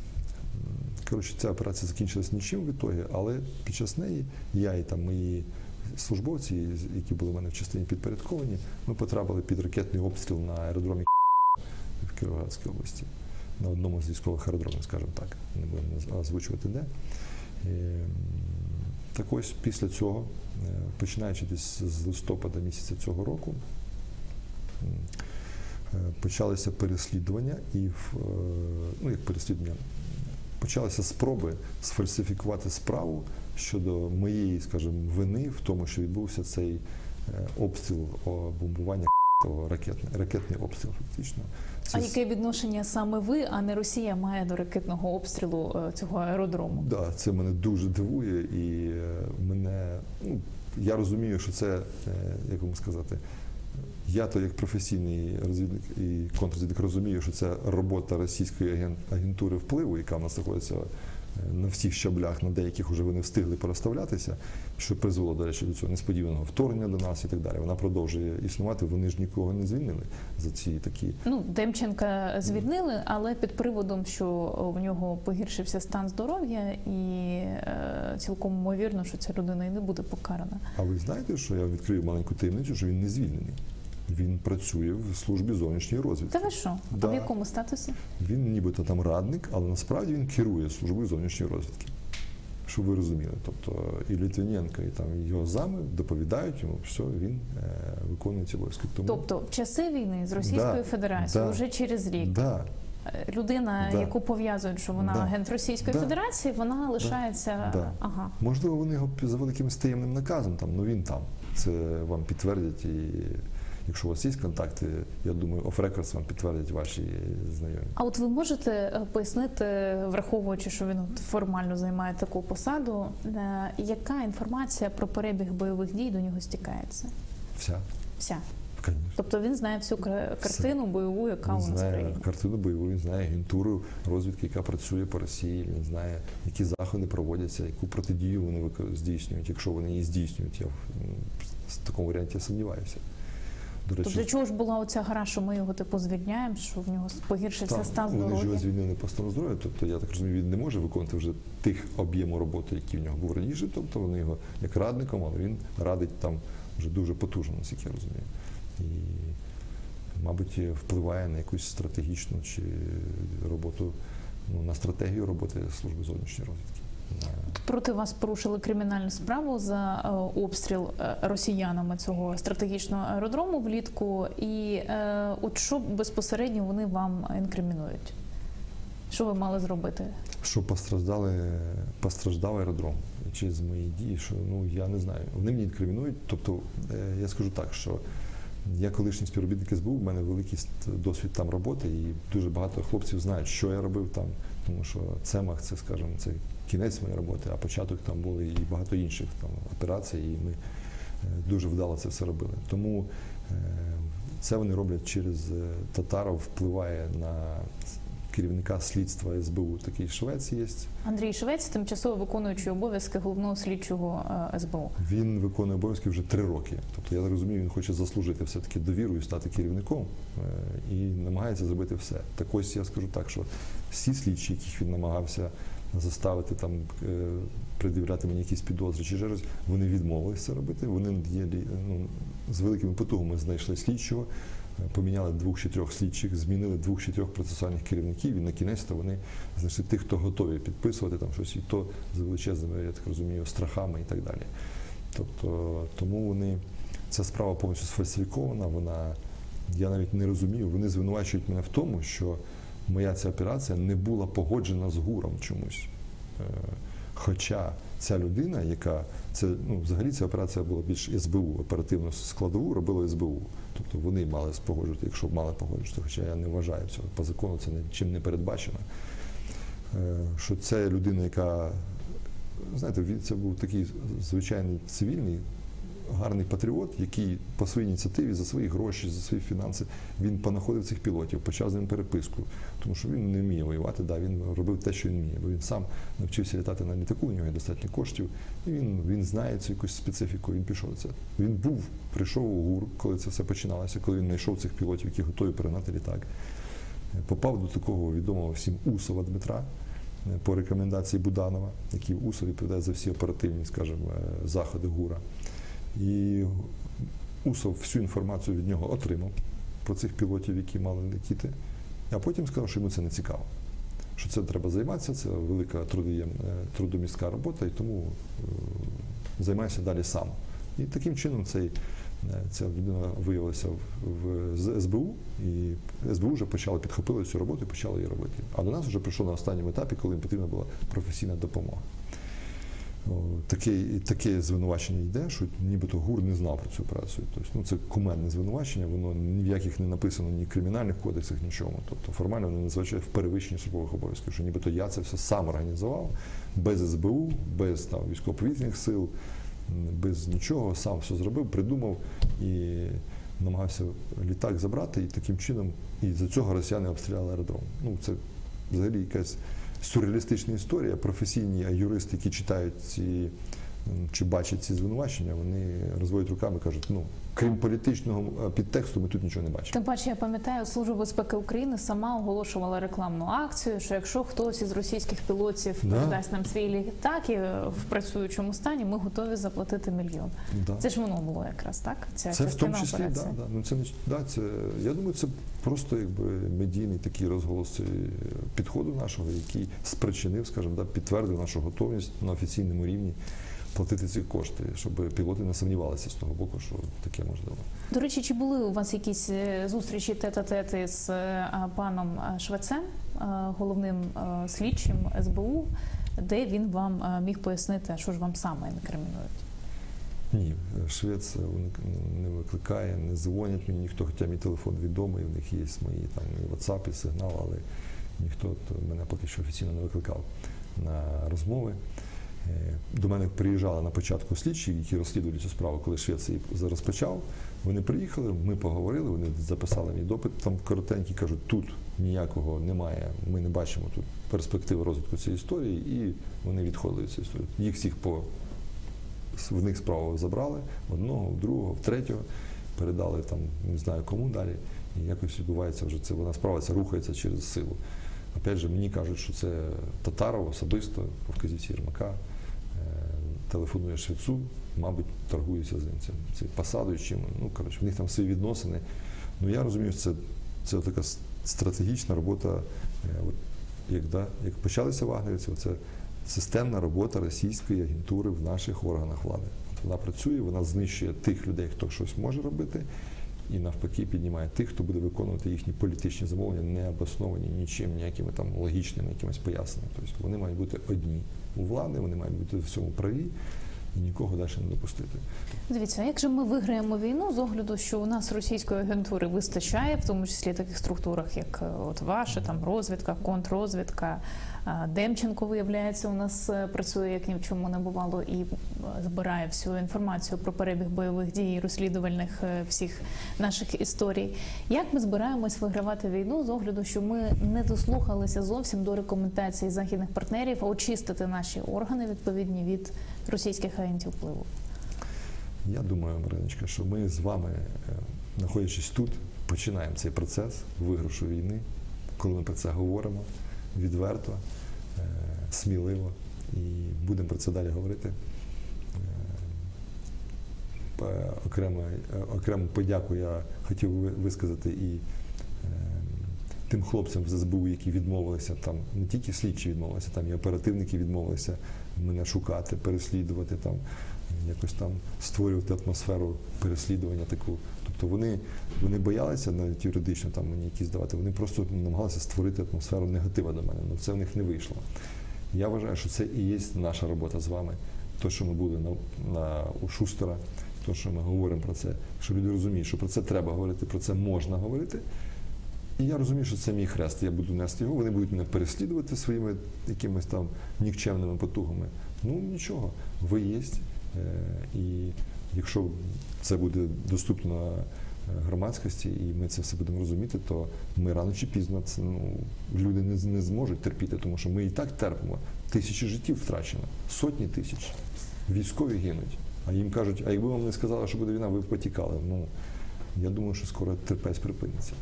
Коротше, ця операція закінчилась нічим в ітогі, але під час неї я і там мої службовці, які були в мене в частині підпорядковані, ми потрапили під ракетний обстріл на аеродромі в Кіровоградській області, на одному з військових аеродромів, скажімо так, не будемо озвучувати де. Ем, Так ось після цього, е, починаючи десь з листопада місяця цього року, е, почалися переслідування і е, ну як переслідування, почалися спроби сфальсифікувати справу щодо моєї, скажімо, вини в тому, що відбувся цей е, обстріл бомбування ракетний, ракетний обстріл, фактично. А яке відношення саме ви, а не Росія, має до ракетного обстрілу е, цього аеродрому? Да, це мене дуже дивує, і е, мене ну я розумію, що це як вам сказати. Я то як професійний розвідник і контррозвідник розумію, що це робота російської агентури впливу, яка в нас знаходиться на всіх щаблях, на деяких вже вони встигли переставлятися, що призвело, до речі, до цього несподіваного вторгнення до нас і так далі. Вона продовжує існувати. Вони ж нікого не звільнили за ці такі Ну, Демченка звільнили, але під приводом, що в нього погіршився стан здоров'я, і е, цілком ймовірно, що ця людина і не буде покарана. А ви знаєте, що я відкрию маленьку таємницю, що він не звільнений. Він працює в службі зовнішньої розвідки. Та ви що? А Да. в якому статусі? Він нібито там радник, але насправді він керує службою зовнішньої розвідки. Щоб ви розуміли. Тобто і Літвіненко, і там його зами доповідають йому, що він е, виконує ці обов'язки. Тому Тобто, в часи війни з Російською Да, Федерацією, да, вже через рік, да, е, людина, Да. яку пов'язують, що вона Да. агент Російської Да. Федерації, вона лишається. Да. Ага. можливо, вони його за великим таємним наказом там, ну він там. Це вам підтвердять. І якщо у вас є контакти, я думаю, оф-рекордс вам підтвердять ваші знайомі. А от ви можете е, пояснити, враховуючи, що він формально займає таку посаду, е, яка інформація про перебіг бойових дій до нього стікається? Вся, Вся. звісно. Тобто він знає всю картину бойову, яка у Він нас знає країні. картину бойову, він знає агентуру розвідки, яка працює по Росії. Він знає, які заходи проводяться, яку протидію вони здійснюють, якщо вони її здійснюють. Я в такому варіанті сумніваюся. До речі, для чого ж була оця гра, що ми його типу звільняємо, що в нього погіршився там, стан вони ж його здоров'я? звільнили по стану здоров'я. Тобто, я так розумію, він не може виконувати вже тих об'єму роботи, які в нього був раніше. Тобто вони його як радником, але він радить там вже дуже потужно, наскільки я розумію. І, мабуть, впливає на якусь стратегічну чи роботу, ну, на стратегію роботи служби зовнішньої розвідки. Проти вас порушили кримінальну справу за е, обстріл е, росіянами цього стратегічного аеродрому влітку. І е, от що безпосередньо вони вам інкримінують? Що ви мали зробити? Що постраждали, постраждав аеродром через мої дії, що ну я не знаю. Вони мені інкримінують. Тобто, я скажу так, що я колишній співробітник СБУ, в мене великий досвід там роботи, і дуже багато хлопців знають, що я робив там, тому що цемах це, скажімо, це кінець моєї роботи, а початок там були і багато інших там операцій, і ми е, дуже вдало це все робили. Тому е, це вони роблять через е, Татаров, впливає на керівника слідства СБУ. Такий швець є. Андрій Швець, тимчасово виконуючий обов'язки головного слідчого СБУ. Він виконує обов'язки вже три роки. Тобто, я так розумію, він хоче заслужити все-таки довіру і стати керівником і намагається зробити все. Так ось я скажу так, що всі слідчі, яких він намагався заставити там е, пред'являти мені якісь підозри чи щось, вони відмовилися це робити. Вони ну, з великими потугами знайшли слідчого. е, Поміняли двох чи трьох слідчих, змінили двох чи трьох процесуальних керівників, і на кінець то вони знайшли тих, хто готові підписувати там щось, і то з величезними, я так розумію, страхами і так далі. Тобто, тому вони ця справа повністю сфальсифікована. Вона я навіть не розумію. Вони звинувачують мене в тому, що моя ця операція не була погоджена з гуром чомусь. Е, Хоча ця людина, яка це ну взагалі ця операція була більш СБУ, оперативну складову робила СБУ. Тобто вони мали погоджувати, якщо мали погоджувати, хоча я не вважаю цього. По закону це нічим не передбачено. Е, Що це людина, яка знаєте, це був такий звичайний цивільний, гарний патріот, який по своїй ініціативі за свої гроші, за свої фінанси він понаходив цих пілотів, почав з ним переписку, тому що він не вміє воювати. Да, він робив те, що він вміє, бо він сам навчився літати на літаку, у нього є достатньо коштів, і він, він знає цю якусь специфіку. Він пішов на це. Він був, прийшов у ГУР, коли це все починалося, коли він знайшов цих пілотів, які готові перегнати літак. Попав до такого відомого всім Усова Дмитра е, по рекомендації Буданова, який в УСО відповідає за всі оперативні, скажімо, е, заходи ГУРа. І Усов всю інформацію від нього отримав про цих пілотів, які мали летіти, а потім сказав, що йому це не цікаво. Що це треба займатися, це велика е, трудомістка робота, і тому е, займайся далі сам. І таким чином цей, е, ця людина виявилася в, в СБУ, і СБУ вже почали підхопили цю роботу і почали її робити. А до нас вже прийшло на останньому етапі, коли їм потрібна була професійна допомога. Таке, таке звинувачення йде, що нібито ГУР не знав про цю операцію. Тобто, ну, це кумедне звинувачення, воно ні в яких не написано ні в кримінальних кодексах, нічому. Тобто формально вони називають в перевищенні службових обов'язків, що нібито я це все сам організував, без СБУ, без там, військово-повітряних сил, без нічого, сам все зробив, придумав і намагався літак забрати, і таким чином, і за цього росіяни обстріляли аеродром. Ну, це взагалі якась сюрреалістична історія. Професійні юристи, які читають ці чи бачать ці звинувачення, вони розводять руками кажуть, ну крім політичного е, підтексту, ми тут нічого не бачимо. Тим паче, я пам'ятаю, Служба безпеки України сама оголошувала рекламну акцію, що якщо хтось із російських пілотів Да. передасть нам свій літак і е, в працюючому стані, ми готові заплатити мільйон. Да. Це ж воно було якраз так. Ця Це в тому числі, да, да. Ну, це, да, це, я думаю, це просто якби медійний такий розголос е, підходу нашого, який спричинив, скажімо, да, підтвердив нашу готовність на офіційному рівні платити ці кошти, щоб пілоти не сумнівалися з того боку, що таке можливо. До речі, чи були у вас якісь е, зустрічі тет-а-тет з е, паном е, Швецем, головним слідчим СБУ, де він вам міг пояснити, що ж вам саме інкримінують? Ні, швець не викликає, не дзвонять мені ніхто, хоча мій телефон відомий, в них є мої там і WhatsApp, і сигнал, але ніхто мене поки що офіційно не викликав на розмови. Е, До мене приїжджали на початку слідчі, які розслідували цю справу, коли Швець її розпочав. Вони приїхали, ми поговорили, вони записали мій допит там коротенький, кажуть, тут ніякого немає, ми не бачимо тут перспективи розвитку цієї історії, і вони відходили від цієї історії. Їх всіх по в них справу забрали, одного, в другого, в третього, передали там, не знаю кому далі. І якось відбувається вже це, вона справа ця рухається через силу. Опять же, мені кажуть, що це Татаров особисто вказівці Єрмака е, телефонує швецу, мабуть, торгується з ним цим, цим посадою, чим. Ну, коротше, в них там свої відносини. Ну я розумію, що це, це така стратегічна робота. е, От, як, да, як почалися вагнерівці, це системна робота російської агентури в наших органах влади. От Вона працює, вона знищує тих людей, хто щось може робити, і навпаки піднімає тих, хто буде виконувати їхні політичні замовлення, не обосновані нічим, ніякими там логічними якимись поясненнями. Тобто вони мають бути одні у влади, вони мають бути в цьому праві і нікого далі не допустити. Дивіться, а як же ми виграємо війну з огляду, що у нас російської агентури вистачає, в тому числі таких структурах, як е, от ваша там розвідка, контррозвідка. Демченко, виявляється, у нас е, працює як ні в чому не бувало і е, збирає всю інформацію про перебіг бойових дій, розслідувальних е, всіх наших історій. Як ми збираємось вигравати війну з огляду, що ми не дослухалися зовсім до рекомендацій західних партнерів, а очистити наші органи відповідні від російських агентів впливу? Я думаю, Мариночка, що ми з вами, знаходячись тут, починаємо цей процес виграшу війни, коли ми про це говоримо відверто, е, сміливо і будемо про це далі говорити. Е, Окремо, е, окрему подяку я хотів висказати і тим хлопцям з СБУ, які відмовилися там, не тільки слідчі відмовилися, там і оперативники відмовилися мене шукати, переслідувати там, якось там створювати атмосферу переслідування таку. Тобто вони, вони боялися навіть юридично там мені якісь давати, вони просто намагалися створити атмосферу негатива до мене. Ну це в них не вийшло. Я вважаю, що це і є наша робота з вами. То, що ми були на, на у Шустера, то, що ми говоримо про це, що люди розуміють, що про це треба говорити, про це можна говорити. І я розумію, що це мій хрест. Я буду нести його. Вони будуть мене переслідувати своїми якимись там нікчемними потугами. Ну нічого, ви є. І якщо це буде доступно е, громадськості, і ми це все будемо розуміти, то ми рано чи пізно це ну люди не, не зможуть терпіти, тому що ми і так терпимо. Тисячі життів втрачено, сотні тисяч. Військові гинуть. А їм кажуть, а якби вам не сказали, що буде війна, ви б потікали. Ну я думаю, що скоро терпець припиниться.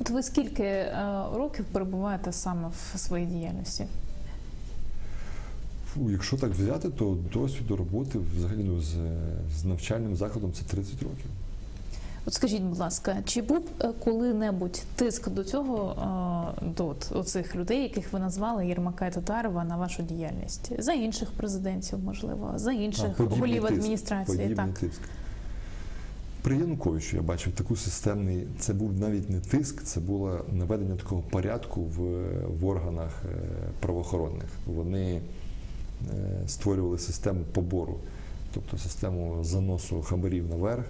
От ви скільки е, років перебуваєте саме в своїй діяльності? Якщо так взяти, то досвіду роботи взагалі ну, з, з навчальним закладом це 30 років. От скажіть, будь ласка, чи був е, коли-небудь тиск до цього е, до оцих людей, яких ви назвали Єрмака і Татарова, на вашу діяльність? За інших президентів, можливо, за інших голів адміністрації? подібний Так. тиск. При Януковичу я бачив таку системний, це був навіть не тиск, це було наведення такого порядку в, в органах е, правоохоронних. Вони створювали систему побору, тобто систему заносу хабарів наверх.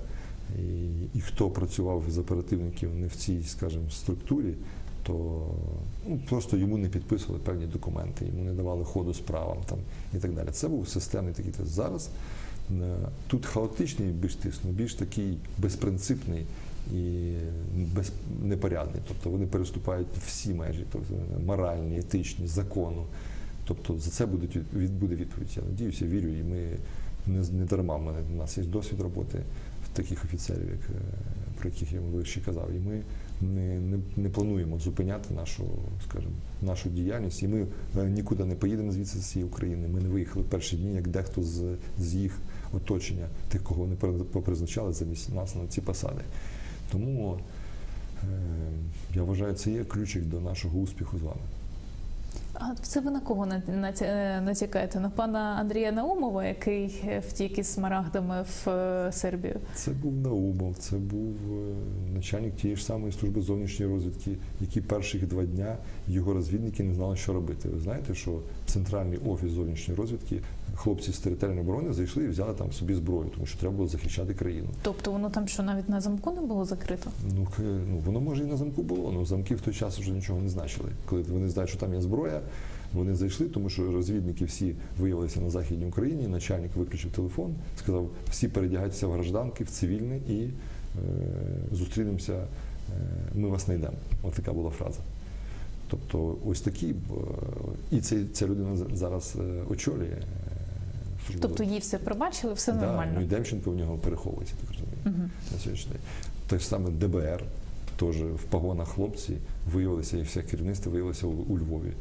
І, і хто працював з оперативників не в цій, скажімо, структурі, то ну, просто йому не підписували певні документи, йому не давали ходу справам там, і так далі. Це був системний такий тиск. Зараз е, тут хаотичний більш тиск, ну, більш такий безпринципний і без, непорядний. Тобто вони переступають всі межі, тобто моральні, етичні, закону. Тобто за це буде відповідь. Я надіюся, вірю, і ми не, не дарма. в У нас є досвід роботи таких офіцерів, як, е, про яких я вище казав. І ми не, не, не плануємо зупиняти нашу, скажімо, нашу діяльність. І ми е, нікуди не поїдемо звідси з цієї України. Ми не виїхали в перші дні, як дехто з, з їх оточення, тих, кого вони попризначали замість нас на ці посади. Тому е, я вважаю, це є ключик до нашого успіху з вами. А це ви на кого е, натякаєте? На пана Андрія Наумова, який е, втік із смарагдами в е, Сербію? Це був Наумов, це був начальник тієї ж самої служби зовнішньої розвідки, які перших два дня його розвідники не знали, що робити. Ви знаєте, що центральний офіс зовнішньої розвідки, хлопці з територіальної оборони зайшли і взяли там собі зброю, тому що треба було захищати країну. Тобто воно там що навіть на замку не було закрито? Ну, ну воно може і на замку було, але замки в той час вже нічого не значили. Коли вони знають, що там є зброя, вони зайшли, тому що розвідники всі виявилися на західній Україні. Начальник виключив телефон, сказав: всі передягайтеся в гражданки, в цивільне і е, зустрінемося. е, Ми вас знайдемо. Ось така була фраза. Тобто, ось такі і ця, ця людина зараз е, очолює. е, Тобто їй все пробачили, все Да, нормально. Ну і Демченко в нього переховується, так розумію, Мгм. на сьогоднішній день. Те ж саме ДБР, теж в погонах хлопці виявилися, і все керівництво виявилося у, у Львові.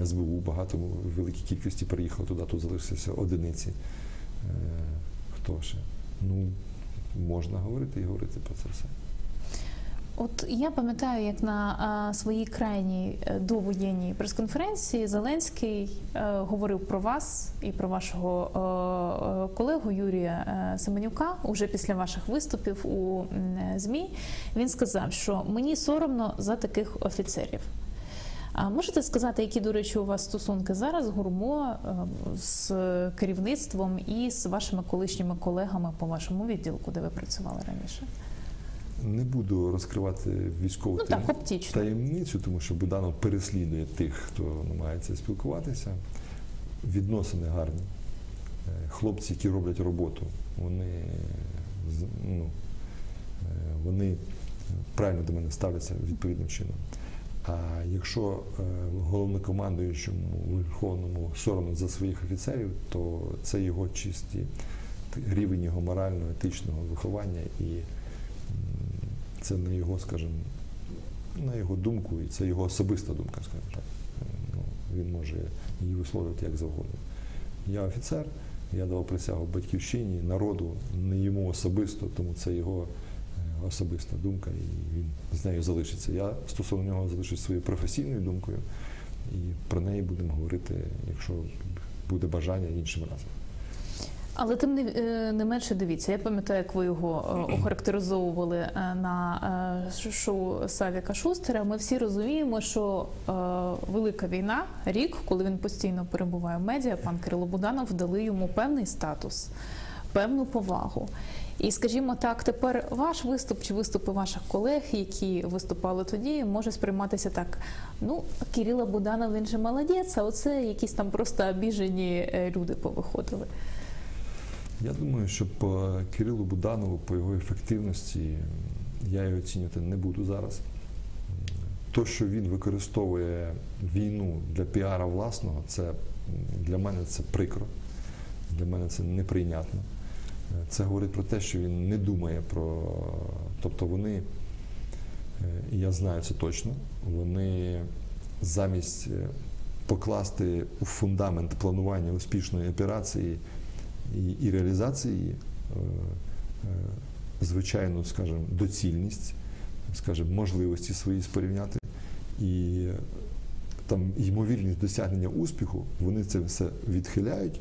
Е, СБУ багато в великій кількості приїхало туди, тут залишилися одиниці. Е, Хто ще? Ну, можна говорити і говорити про це все. От я пам'ятаю, як на своїй крайній е, довоєнній прес-конференції Зеленський говорив про вас і про вашого колегу Юрія Семенюка уже після ваших виступів у ЗМІ. Він сказав, що мені соромно за таких офіцерів. А можете сказати, які, до речі, у вас стосунки зараз гурмо е, з керівництвом і з вашими колишніми колегами по вашому відділку, де ви працювали раніше? Не буду розкривати військову Ну таєм- так, таємницю, тому що Буданов переслідує тих, хто намагається спілкуватися. Відносини гарні. Е, Хлопці, які роблять роботу, вони, ну, е, вони правильно до мене ставляться відповідним чином. А якщо е, головнокомандуючому Верховному соромно за своїх офіцерів, то це його чисті рівень його морального, етичного виховання і це на його, скажімо, на його думку, і це його особиста думка, скажімо так. Ну, він може її висловлювати як завгодно. Я офіцер, я давав присягу батьківщині, народу, не йому особисто, тому це його особиста думка, і він з нею залишиться. Я стосовно нього залишусь своєю професійною думкою, і про неї будемо говорити, якщо буде бажання іншим разом. Але тим не, е, не менше дивіться, я пам'ятаю, як ви його е, охарактеризовували е, на шоу Савіка Шустера. Ми всі розуміємо, що велика війна, рік, коли він постійно перебуває в медіа, пан Кирило Буданов дали йому певний статус, певну повагу. І скажімо так, тепер ваш виступ чи виступи ваших колег, які виступали тоді, може сприйматися так: ну, Кирило Буданов, він же молодець, а оце якісь там просто обіжені е, люди повиходили. Я думаю, що по Кирилу Буданову, по його ефективності, я його оцінювати не буду зараз. То, що він використовує війну для піара власного, це для мене це прикро, для мене це неприйнятно. Це говорить про те, що він не думає про. Тобто вони, е, і я знаю це точно, вони замість е, покласти у фундамент планування успішної операції і, реалізації, е, звичайну, скажімо, доцільність, скажімо, можливості свої спорівняти і там ймовірність досягнення успіху, вони це все відхиляють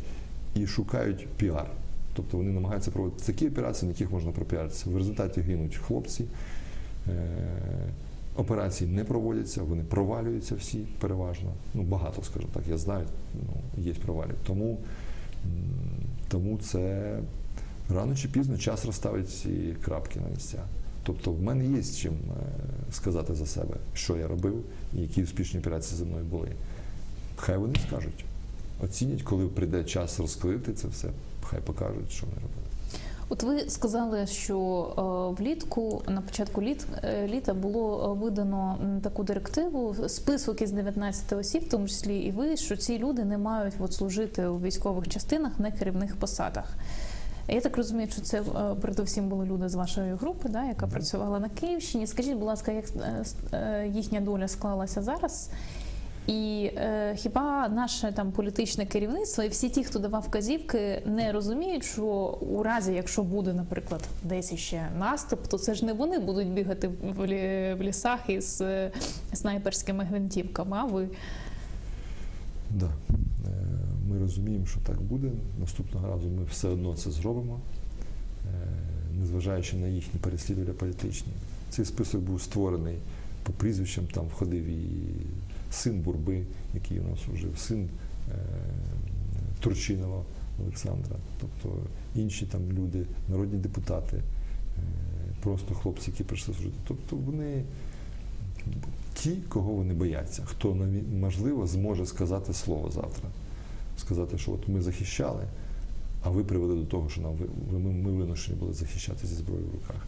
і шукають піар. Тобто вони намагаються проводити такі операції, на яких можна пропіаритися. В результаті гинуть хлопці, е, операції не проводяться, вони провалюються всі переважно. Ну, багато, скажімо так, я знаю, ну, є провалі. Тому, тому це рано чи пізно час розставить ці крапки на місця. Тобто в мене є з чим е, сказати за себе, що я робив і які успішні операції зі мною були. Хай вони скажуть. Оцінять, коли прийде час розкрити це все, хай покажуть, що вони робили. От ви сказали, що е, влітку на початку літ, е, літа було е, видано таку директиву, список із 19 осіб, в тому числі і ви, що ці люди не мають от, служити у військових частинах на керівних посадах. Я так розумію, що це передусім були люди з вашої групи, да, яка працювала на Київщині. Скажіть, будь ласка, як їхня доля склалася зараз? І е, хіба наше там політичне керівництво і всі ті, хто давав вказівки, не розуміють, що у разі, якщо буде, наприклад, десь іще наступ, то це ж не вони будуть бігати в, лі- в лісах із е, снайперськими гвинтівками, а ви Да. Е, Ми розуміємо, що так буде. Наступного разу ми все одно це зробимо, е, незважаючи на їхні переслідування політичні. Цей список був створений по прізвищам, там входив і син Бурби, який у нас служив, син е, Турчинова Олександра, тобто інші там люди, народні депутати, е, просто хлопці, які прийшли служити. Тобто вони ті, кого вони бояться, хто можливо зможе сказати слово завтра. Сказати, що от ми захищали, а ви привели до того, що нам ми, ми вимушені були захищати зі зброєю в руках.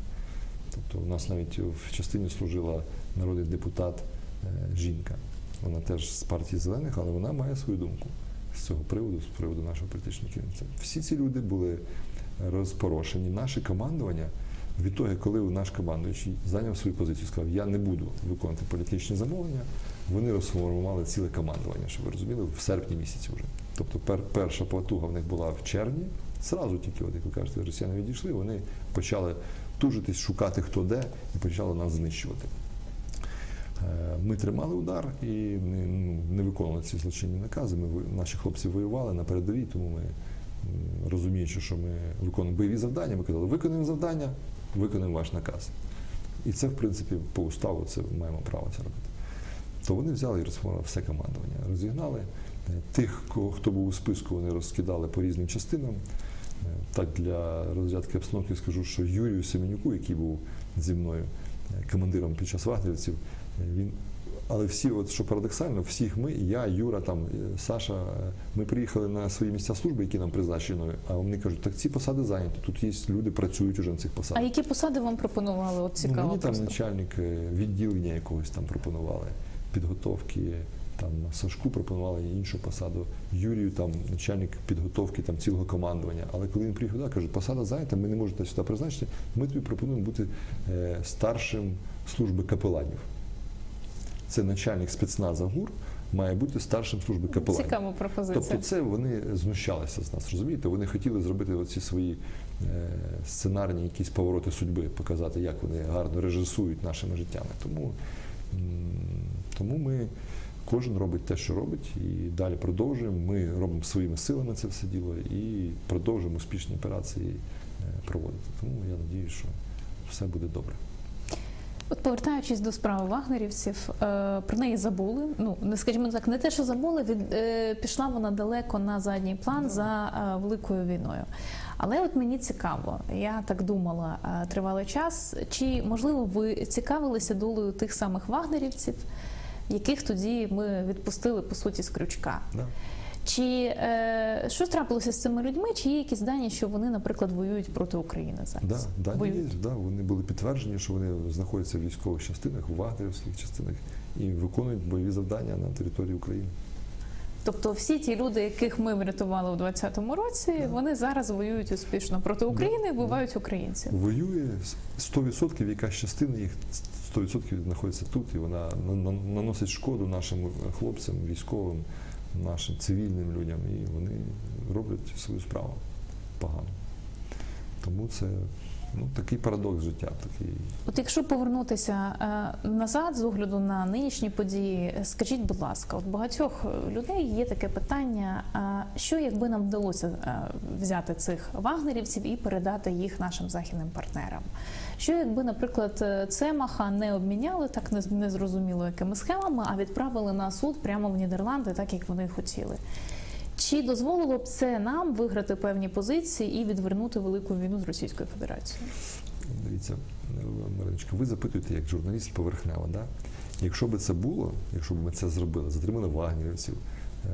Тобто у нас навіть в частині служила народний депутат е, жінка. Вона теж з партії зелених, але вона має свою думку з цього приводу, з приводу нашого політичного керівництва. Всі ці люди були розпорошені. Наше командування від того, коли наш командуючий зайняв свою позицію, сказав, я не буду виконувати політичні замовлення, вони розформували ціле командування, щоб ви розуміли, в серпні місяці вже. Тобто пер, перша потуга в них була в червні, зразу тільки, от, як ви кажете, росіяни відійшли, вони почали тужитись, шукати хто де і почали нас знищувати. Е, Ми тримали удар і не, ну, не виконували ці злочинні накази. Ми, наші хлопці воювали на передовій, тому ми, розуміючи, що ми виконуємо бойові завдання, ми казали, виконуємо завдання, виконуємо ваш наказ. І це, в принципі, по уставу це маємо право це робити. То вони взяли і розформували все командування, розігнали. Е, Тих, хто був у списку, вони розкидали по різним частинам. Е, Так, для розрядки обстановки скажу, що Юрію Семенюку, який був зі мною командиром під час вагнерівців, він. Але всі, от що парадоксально, всіх ми, я, Юра, там, Саша, ми приїхали на свої місця служби, які нам призначені, а вони кажуть, так ці посади зайняті, тут є люди, працюють уже на цих посадах. а які посади вам пропонували? От цікаво Ну, мені там просто. начальник е, відділення якогось там пропонували підготовки. Там Сашку пропонували іншу посаду, Юрію там начальник підготовки там цілого командування. Але коли він приїхав, да, кажуть, посада зайнята, ми не можемо сюди призначити. Ми тобі пропонуємо бути е, старшим служби капеланів. Це начальник спецназа ГУР має бути старшим служби капеланів. Цікава пропозиція. Тобто це вони знущалися з нас, розумієте? Вони хотіли зробити оці свої е, сценарні якісь повороти судьби, показати, як вони гарно режисують нашими життями. Тому, тому ми кожен робить те, що робить, і далі продовжуємо. Ми робимо своїми силами це все діло і продовжуємо успішні операції е, проводити. Тому я надію, що все буде добре. От повертаючись до справи вагнерівців, е, про неї забули. Ну не скажімо так, не те, що забули, від е, пішла вона далеко на задній план за е, великою війною. Але от мені цікаво, я так думала тривалий час. Чи можливо ви цікавилися долею тих самих вагнерівців, яких тоді ми відпустили по суті з крючка? Да. Чи е, що трапилося з цими людьми? Чи є якісь дані, що вони, наприклад, воюють проти України зараз? Да, дані є, да, вони були підтверджені, що вони знаходяться в військових частинах, в вагнерівських частинах і виконують бойові завдання на території України. Тобто всі ті люди, яких ми врятували у 2020 році, вони зараз воюють успішно проти України, вбивають українців. Воює 100%, якась частина їх 100% знаходиться тут, і вона на- на- наносить шкоду нашим хлопцям, військовим, нашим цивільним людям, і вони роблять свою справу погано. Тому це Ну, такий парадокс життя. Такий. От якщо повернутися е, назад з огляду на нинішні події, скажіть, будь ласка, от багатьох людей є таке питання: е, що якби нам вдалося е, взяти цих вагнерівців і передати їх нашим західним партнерам? Що якби, наприклад, е, Цемаха не обміняли так незрозуміло якими схемами, а відправили на суд прямо в Нідерланди, так як вони хотіли? Чи дозволило б це нам виграти певні позиції і відвернути велику війну з Російською Федерацією? Дивіться, е, Мариночка, ви запитуєте як журналіст поверхнево, да? Якщо би це було, якщо б ми це зробили, затримали вагнерівців, е,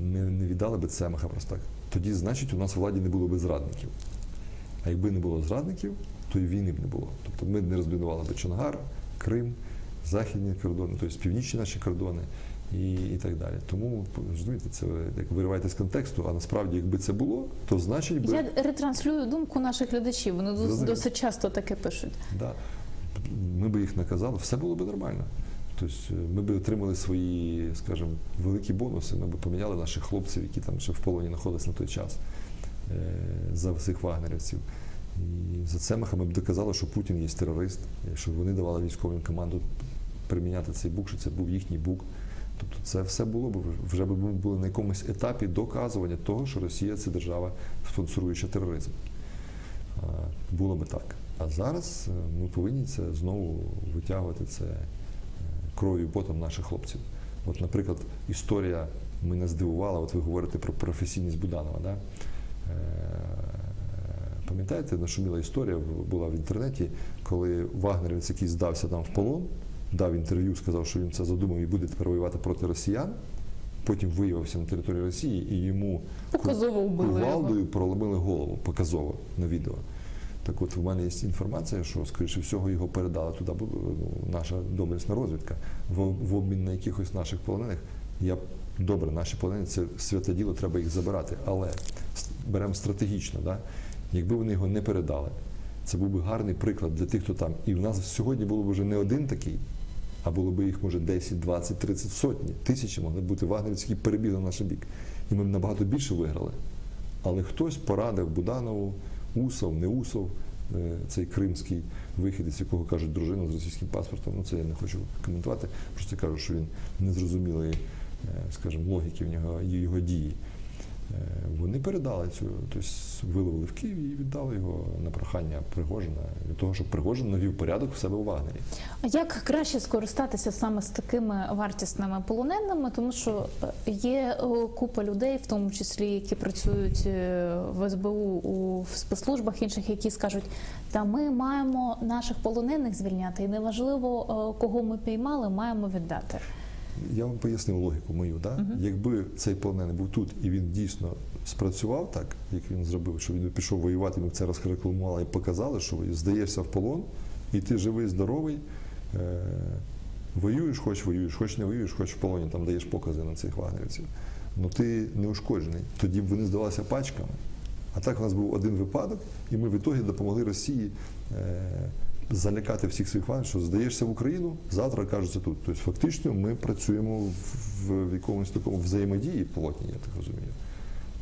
не, не віддали би Цемаха просто так, тоді, значить, у нас у владі не було би зрадників. А якби не було зрадників, то і війни б не було. Тобто ми б не розбудували би Чонгар, Крим, західні кордони, тобто північні наші кордони і, і так далі. Тому розумієте, це як вириваєте з контексту, а насправді, якби це було, то значить би. Я ретранслюю думку наших глядачів. Вони Зрозуміло. досить часто таке пишуть. Да. Ми би їх наказали, все було б нормально. Тобто е, ми б отримали свої, скажімо, великі бонуси. Ми б поміняли наших хлопців, які там ще в полоні знаходились на той час е, за всіх вагнерівців. І за це б доказали, що Путін є терорист, що вони давали військовим команду приміняти цей бук, що це був їхній бук. Тобто це все було б вже б ми на якомусь етапі доказування того, що Росія це держава, спонсоруюча тероризм. Було би так. А зараз е, ми повинні це знову витягувати це е, кров'ю потом наших хлопців. От, наприклад, історія мене здивувала, от ви говорите про професійність Буданова. Да? Пам'ятаєте, нашуміла історія була в інтернеті, коли вагнерівець, який здався там в полон, дав інтерв'ю, сказав, що він це задумав і буде тепер воювати проти росіян. Потім виявився на території Росії і йому Показово кувалдою проломили голову показово на відео. Так от в мене є інформація, що, скоріше всього, його передала туди ну, наша доблесна розвідка в, в обмін на якихось наших полонених. Я добре, наші полонені це святе діло, треба їх забирати. Але беремо стратегічно, да? Якби вони його не передали, це був би гарний приклад для тих, хто там. І в нас сьогодні було б вже не один такий, а було б їх, може, 10, 20, 30 сотні, тисячі могли бути вагнерівці, які перебігли на наш бік. І ми б набагато більше виграли. Але хтось порадив Буданову, Усов, не Усов, е, цей кримський вихідець, якого кажуть дружина з російським паспортом. Ну це я не хочу коментувати. Просто кажу, що він незрозумілої, е, скажімо, логіки в нього його дії. Е, Вони передали цю, тобто виловили в Києві і віддали його на прохання Пригожина для того, щоб Пригожин навів порядок в себе у Вагнері. А як краще скористатися саме з такими вартісними полоненими? Тому що е, є е, купа людей, в тому числі які працюють в СБУ у в спецслужбах інших, які скажуть, та ми маємо наших полонених звільняти, і неважливо, кого ми піймали, маємо віддати. Я вам пояснив логіку мою. Да? Якби цей полонений був тут і він дійсно спрацював так, як він зробив, що він пішов воювати, ми б це розрекламували і показали, що здаєшся в полон, і ти живий, здоровий, е- воюєш, хоч воюєш, хоч не воюєш, хоч в полоні там даєш покази на цих вагнерівців. Ну ти не ушкоджений. Тоді б вони здавалися пачками. А так у нас був один випадок, і ми в ітогі допомогли Росії е, залякати всіх своїх вагнерів, що здаєшся в Україну, завтра кажуться тут. Тобто фактично ми працюємо в, в якомусь такому взаємодії плотній, я так розумію.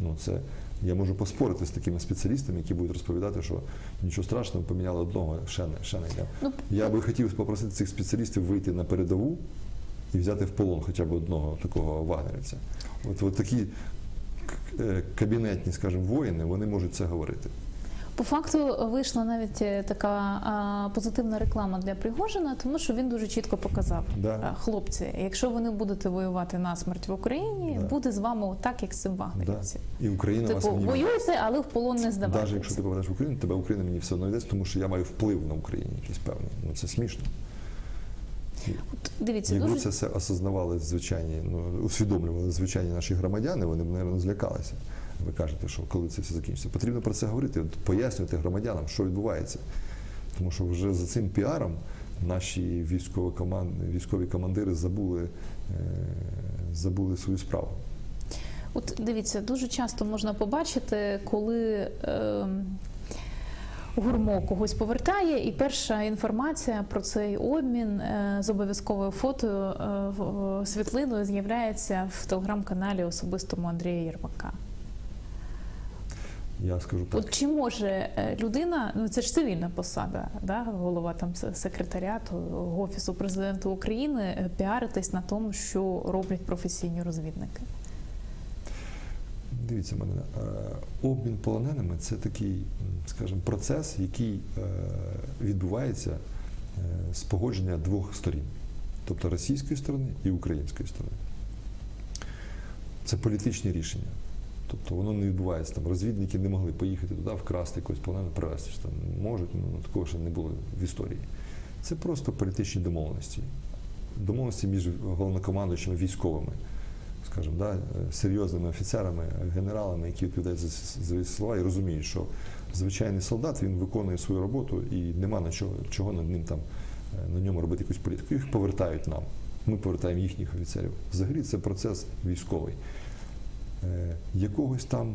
Ну, це, я можу поспорити з такими спеціалістами, які будуть розповідати, що нічого страшного, поміняли одного, ще не, ще не йде. Ну, Я би хотів попросити цих спеціалістів вийти на передову і взяти в полон хоча б одного такого вагнерівця. От, от такі е, кабінетні, скажімо, воїни, вони можуть це говорити. По факту вийшла навіть е, така а, позитивна реклама для Пригожина, тому що він дуже чітко показав, Да. хлопці, якщо ви не будете воювати на смерть в Україні, Да. буде з вами так, як з цим Да. І Україна вас Типу, мені воюйте, але в полон не навіть здавайтеся. якщо ти попадеш в Україну, тебе Україна мені все одно йдеться, тому що я маю вплив на Україну якийсь певний. Ну це смішно. От Дивіться, Якби дуже це все осознавали звичайні, ну усвідомлювали звичайні наші громадяни, вони б, мабуть, злякалися. Ви кажете, що коли це все закінчиться. Потрібно про це говорити, пояснювати громадянам, що відбувається. Тому що вже за цим піаром наші військові, команд, військові командири забули, е, забули свою справу. От дивіться, дуже часто можна побачити, коли е, гурмо когось повертає, і перша інформація про цей обмін е, з обов'язковою фото е, світлиною з'являється в телеграм-каналі особистому Андрія Єрмака. Я скажу так. От чи може е, людина, ну це ж цивільна посада, да, голова там секретаріату офісу президента України, е, піаритись на тому, що роблять професійні розвідники? Дивіться мене, е, обмін полоненими це такий, скажімо, процес, який відбувається з погодження двох сторін, тобто російської сторони і української сторони. Це політичні рішення. Тобто воно не відбувається там. Розвідники не могли поїхати туди, вкрасти якогось полоненого, привезти. Там можуть, ну такого ще не було в історії. Це просто політичні домовленості. Домовленості між головнокомандуючими військовими скажімо, да, серйозними офіцерами, генералами, які відповідають за свої слова і розуміють, що звичайний солдат він виконує свою роботу і нема на чого, чого над ним там е, на ньому робити якусь політику. Їх повертають нам. Ми повертаємо їхніх офіцерів. Взагалі це процес військовий. Е, Якогось там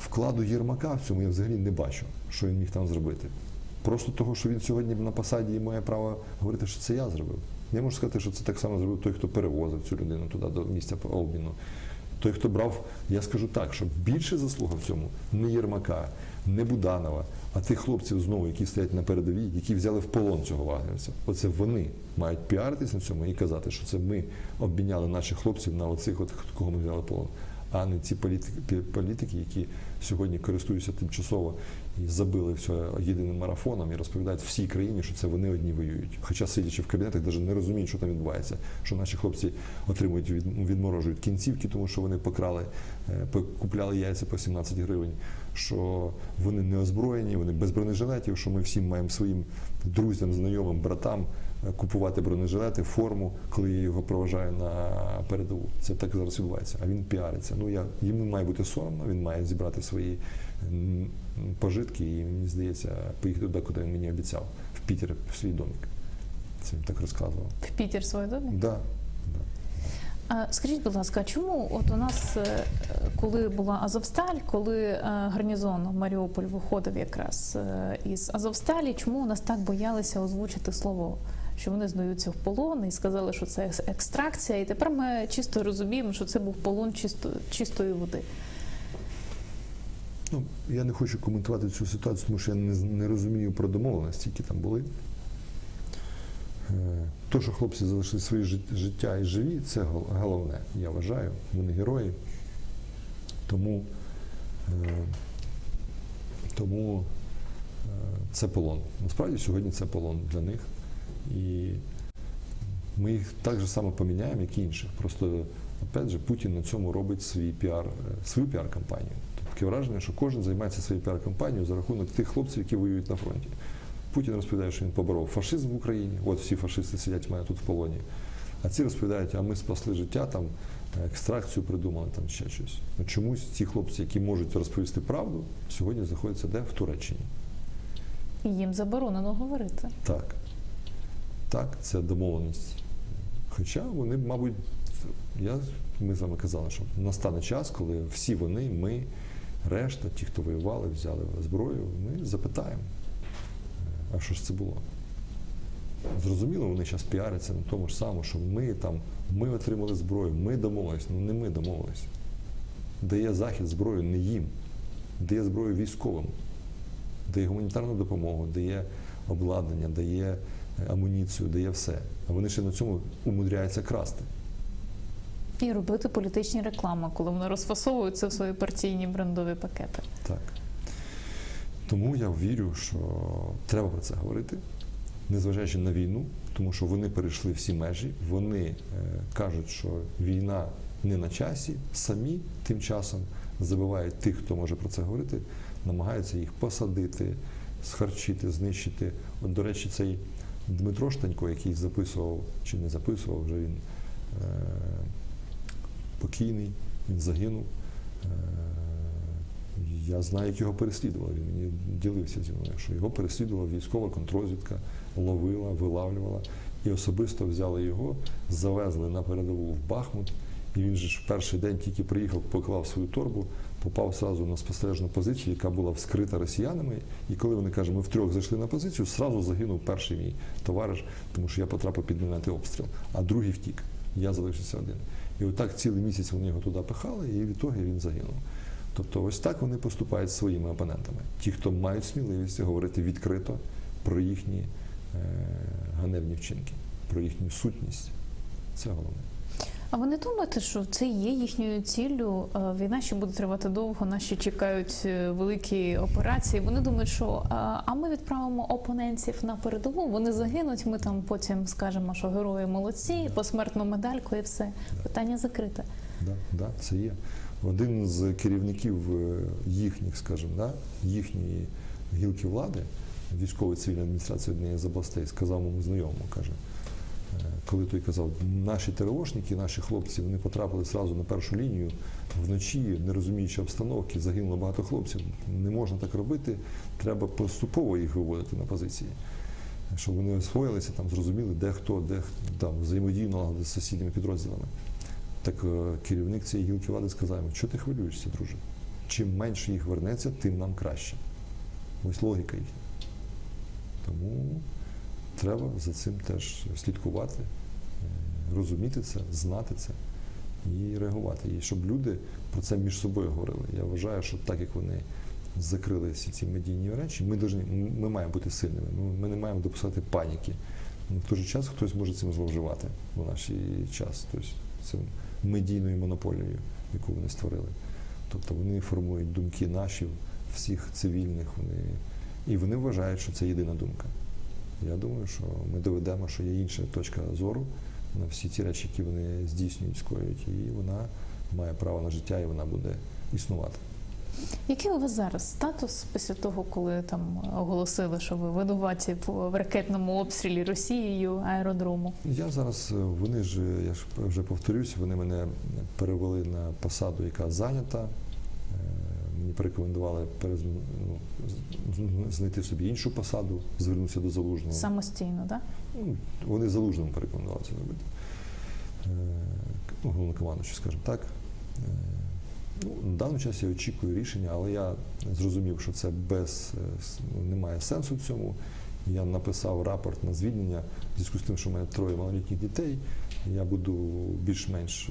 вкладу Єрмака в цьому я взагалі не бачу, що він міг там зробити. Просто того, що він сьогодні на посаді і має право говорити, що це я зробив. Я можу сказати, що це так само зробив той, хто перевозив цю людину туди до місця обміну. Той, хто брав, я скажу так, що більше заслуга в цьому не Єрмака, не Буданова, а тих хлопців знову, які стоять на передовій, які взяли в полон цього вагнерівця. Оце вони мають піаритись на цьому і казати, що це ми обміняли наших хлопців на оцих, от, кого ми взяли в полон. А не ці політики, політики, які сьогодні користуються тимчасово і забили все єдиним марафоном і розповідають всій країні, що це вони одні воюють. Хоча сидячи в кабінетах, навіть не розуміють, що там відбувається. Що наші хлопці отримують від, відморожують кінцівки, тому що вони покрали, покупляли купляли яйця по 17 гривень. Що вони не озброєні, вони без бронежилетів, що ми всім маємо своїм друзям, знайомим, братам е, купувати бронежилети, форму, коли я його проважаю на передову. Це так зараз відбувається. А він піариться. Ну я йому має бути соромно, він має зібрати свої пожитки і мені здається, поїхати туди, куди він мені обіцяв, в Пітер, в свій домик. Це він так розказував. В Пітер своє домі? Да. да. Скажіть, будь ласка, чому от у нас, е, коли була Азовсталь, коли е, гарнізон Маріуполь виходив якраз е, із Азовсталі, чому у нас так боялися озвучити слово, що вони здаються в полон і сказали, що це екстракція, і тепер ми чисто розуміємо, що це був полон чисто, чистої води. Ну, я не хочу коментувати цю ситуацію, тому що я не, не розумію про домовленості, які там були. Е, То, що хлопці залишили жит- життя і живі, це головне, я вважаю. Вони герої. Тому, е, тому е, це полон. Насправді сьогодні це полон для них. І ми їх так же само поміняємо, як і інших. Просто, опять же, Путін на цьому робить свій піар, е, свою піар-кампанію. Тобто таке враження, що кожен займається своєю піар-кампанією за рахунок тих хлопців, які воюють на фронті. Путін розповідає, що він поборов фашизм в Україні. От всі фашисти сидять в мене тут в полоні. А ці розповідають, а ми спасли життя, там екстракцію придумали, там ще щось. Ну, чомусь ці хлопці, які можуть розповісти правду, сьогодні знаходяться де? В Туреччині. І їм заборонено говорити. Так. Так, це домовленість. Хоча вони, мабуть, я, ми з вами казали, що настане час, коли всі вони, ми, решта, ті, хто воювали, взяли зброю, ми запитаємо, е, а що ж це було? Зрозуміло, вони зараз піаряться на тому ж самому, що ми там, ми отримали зброю, ми домовились. Ну не ми домовились. Дає захід зброю не їм, дає зброю військовим дає гуманітарну допомогу, дає обладнання, дає амуніцію, дає все. А вони ще на цьому умудряються красти. І робити політичні реклами, коли вони розфасовуються в свої партійні брендові пакети. Так. Тому я вірю, що треба про це говорити, незважаючи на війну, тому що вони перейшли всі межі, вони е, кажуть, що війна не на часі, самі тим часом забивають тих, хто може про це говорити, намагаються їх посадити, схарчити, знищити. От, до речі, цей Дмитро Штанько, який записував чи не записував, вже він е, покійний, він загинув. Е, я знаю, як його переслідували. Він мені ділився зі мною, що його переслідувала військова контрозвідка, ловила, вилавлювала. І особисто взяли його, завезли на передову в Бахмут. І він же в перший день тільки приїхав, поклав свою торбу, попав сразу на спостережну позицію, яка була вскрита росіянами. І коли вони кажуть, ми втрьох зайшли на позицію, сразу загинув перший мій товариш, тому що я потрапив під мінометний обстріл, а другий втік. Я залишився один. І отак цілий місяць вони його туди пихали, і в ітогі він загинув. Тобто, ось так вони поступають зі своїми опонентами. Ті, хто мають сміливість говорити відкрито про їхні е, ганебні вчинки, про їхню сутність. Це головне. А ви не думаєте, що це є їхньою ціллю? Е, Війна ще буде тривати довго, нас ще чекають е, великі операції. Вони думають, що е, а ми відправимо опонентів на передову, вони загинуть. Ми там потім скажемо, що герої молодці, посмертну медальку і все. Питання закрите. Да, да, це є. Один з керівників їхніх, скажімо, да, їхньої гілки влади, військової цивільної адміністрації однієї з областей, сказав моєму знайомому, каже, коли той казав, наші ТРОшники, наші хлопці, вони потрапили зразу на першу лінію вночі, не розуміючи обстановки, загинуло багато хлопців. Не можна так робити, треба поступово їх виводити на позиції. Щоб вони освоїлися, там зрозуміли, де хто, де там взаємодію з сусідніми підрозділами. Так е, керівник цієї гілки влади сказав що ти хвилюєшся, друже? Чим менше їх вернеться, тим нам краще. Ось логіка їхня. Тому треба за цим теж слідкувати, е, розуміти це, знати це і реагувати. І щоб люди про це між собою говорили. Я вважаю, що так як вони закрили всі ці медійні речі, ми, должні, ми маємо бути сильними. Ми, не маємо допускати паніки. Ну, в той же час хтось може цим зловживати в наш час. Тобто це медійною монополією, яку вони створили. Тобто вони формують думки наші, всіх цивільних, вони, і вони вважають, що це єдина думка. Я думаю, що ми доведемо, що є інша точка зору на всі ті речі, які вони здійснюють, скоюють, і вона має право на життя, і вона буде існувати. Який у вас зараз статус після того, коли там оголосили, що ви винуваті в ракетному обстрілі Росією аеродрому? Я зараз, е, вони ж, я ж вже повторюсь, вони мене перевели на посаду, яка зайнята. Мені порекомендували перез- ну, знайти собі іншу посаду, звернутися до залужного. Самостійно, так? Ну, вони залужному порекомендували це робити. Е, Ну, головнокомандуючий, скажімо так. Е, Ну, на даний час я очікую рішення, але я зрозумів, що це без е, ну, немає сенсу в цьому. Я написав рапорт на звільнення в зв'язку з тим, що в мене троє малолітніх дітей. Я буду більш-менш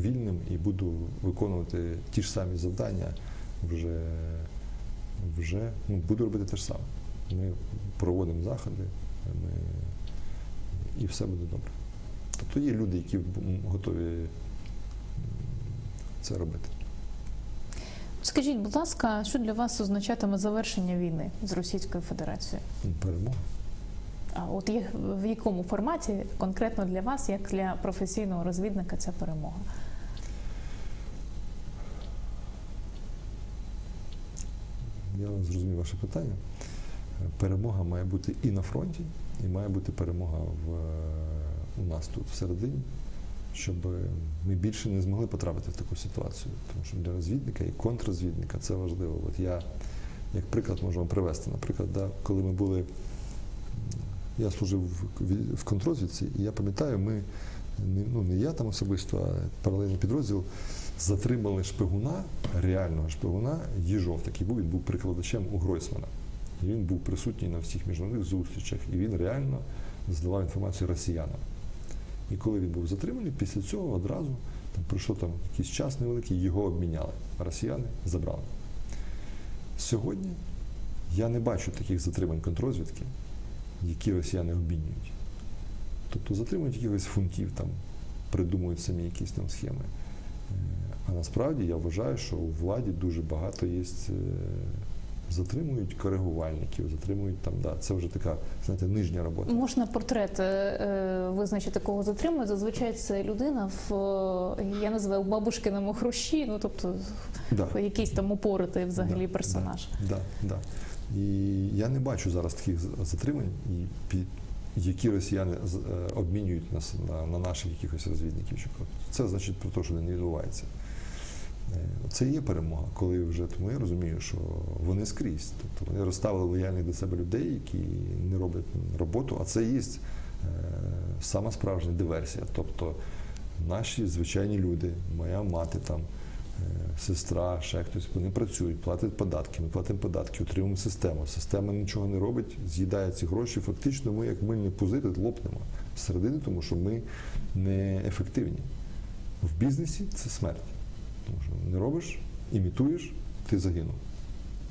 вільним і буду виконувати ті ж самі завдання вже, вже ну, буду робити те ж саме. Ми проводимо заходи, ми, і все буде добре. Тобто є люди, які готові це робити. Скажіть, будь ласка, що для вас означатиме завершення війни з Російською Федерацією? Ну, Перемога. А от є- в якому форматі конкретно для вас, як для професійного розвідника, ця перемога? Я зрозумів ваше питання. Перемога має бути і на фронті, і має бути перемога в, у нас тут всередині, щоб ми більше не змогли потрапити в таку ситуацію. Тому що для розвідника і контррозвідника це важливо. От я, як приклад, можу вам привести. Наприклад, да, коли ми були, я служив в, в контррозвідці, і я пам'ятаю, ми ну, не я там особисто, а паралельний підрозділ затримали шпигуна, реального шпигуна, Єжов такий був, він був прикладачем у Гройсмана. І він був присутній на всіх міжнародних зустрічах, і він реально здавав інформацію росіянам. І коли він був затриманий, після цього одразу там пройшло там якийсь час невеликий, його обміняли, росіяни забрали. Сьогодні я не бачу таких затримань контррозвідки, які росіяни обмінюють. Тобто затримують якихось фунтів, там, придумують самі якісь там схеми. А насправді я вважаю, що у владі дуже багато є. е, Затримують коригувальників, затримують там, да, це вже така, знаєте, нижня робота. Можна портрет е, е, визначити, кого затримують. Зазвичай це людина в е, я називаю бабушкиному хрущі, ну тобто Да. якийсь там упоритий взагалі Да, персонаж. Да, да. І я не бачу зараз таких затримань, які росіяни обмінюють нас на, на наших якихось розвідників. Це значить про те, що не відбувається. Е, Це є перемога, коли вже тому я розумію, що вони скрізь. Тобто вони розставили лояльних до себе людей, які не роблять роботу, а це є е, сама справжня диверсія. Тобто наші звичайні люди, моя мати там, е, сестра, ще хтось, вони працюють, платять податки, ми платимо податки, утримуємо систему. Система нічого не робить, з'їдає ці гроші. Фактично, ми, як мильні пузири, лопнемо зсередини, тому що ми не ефективні. В бізнесі це смерть. Тому що не робиш імітуєш, ти загинув.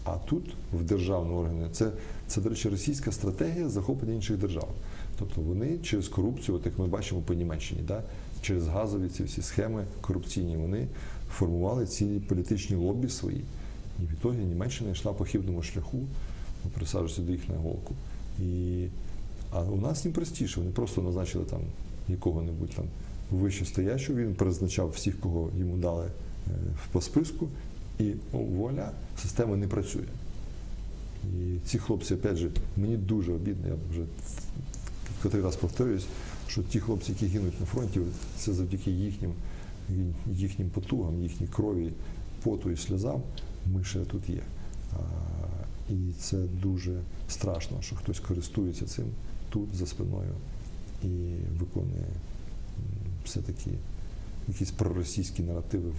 А тут в державні органи це, це, до речі, російська стратегія захоплення інших держав. Тобто вони через корупцію, от як ми бачимо по Німеччині, да, через газові ці всі схеми корупційні, вони формували ці політичні лобі свої. І в ітогі Німеччина йшла по хибному шляху, ну, присаджуючи до їх на голку. І, а у нас їм простіше, вони просто назначили там якого-небудь там вищестоящого, він призначав всіх, кого йому дали по списку, і о, вуаля, система не працює. І ці хлопці, опять же, мені дуже обідно, я вже котрий раз повторююсь, що ті хлопці, які гинуть на фронті, це завдяки їхнім, їхнім потугам, їхній крові, поту і сльозам, ми ще тут є. І це дуже страшно, що хтось користується цим тут за спиною і виконує все-таки якісь проросійські наративи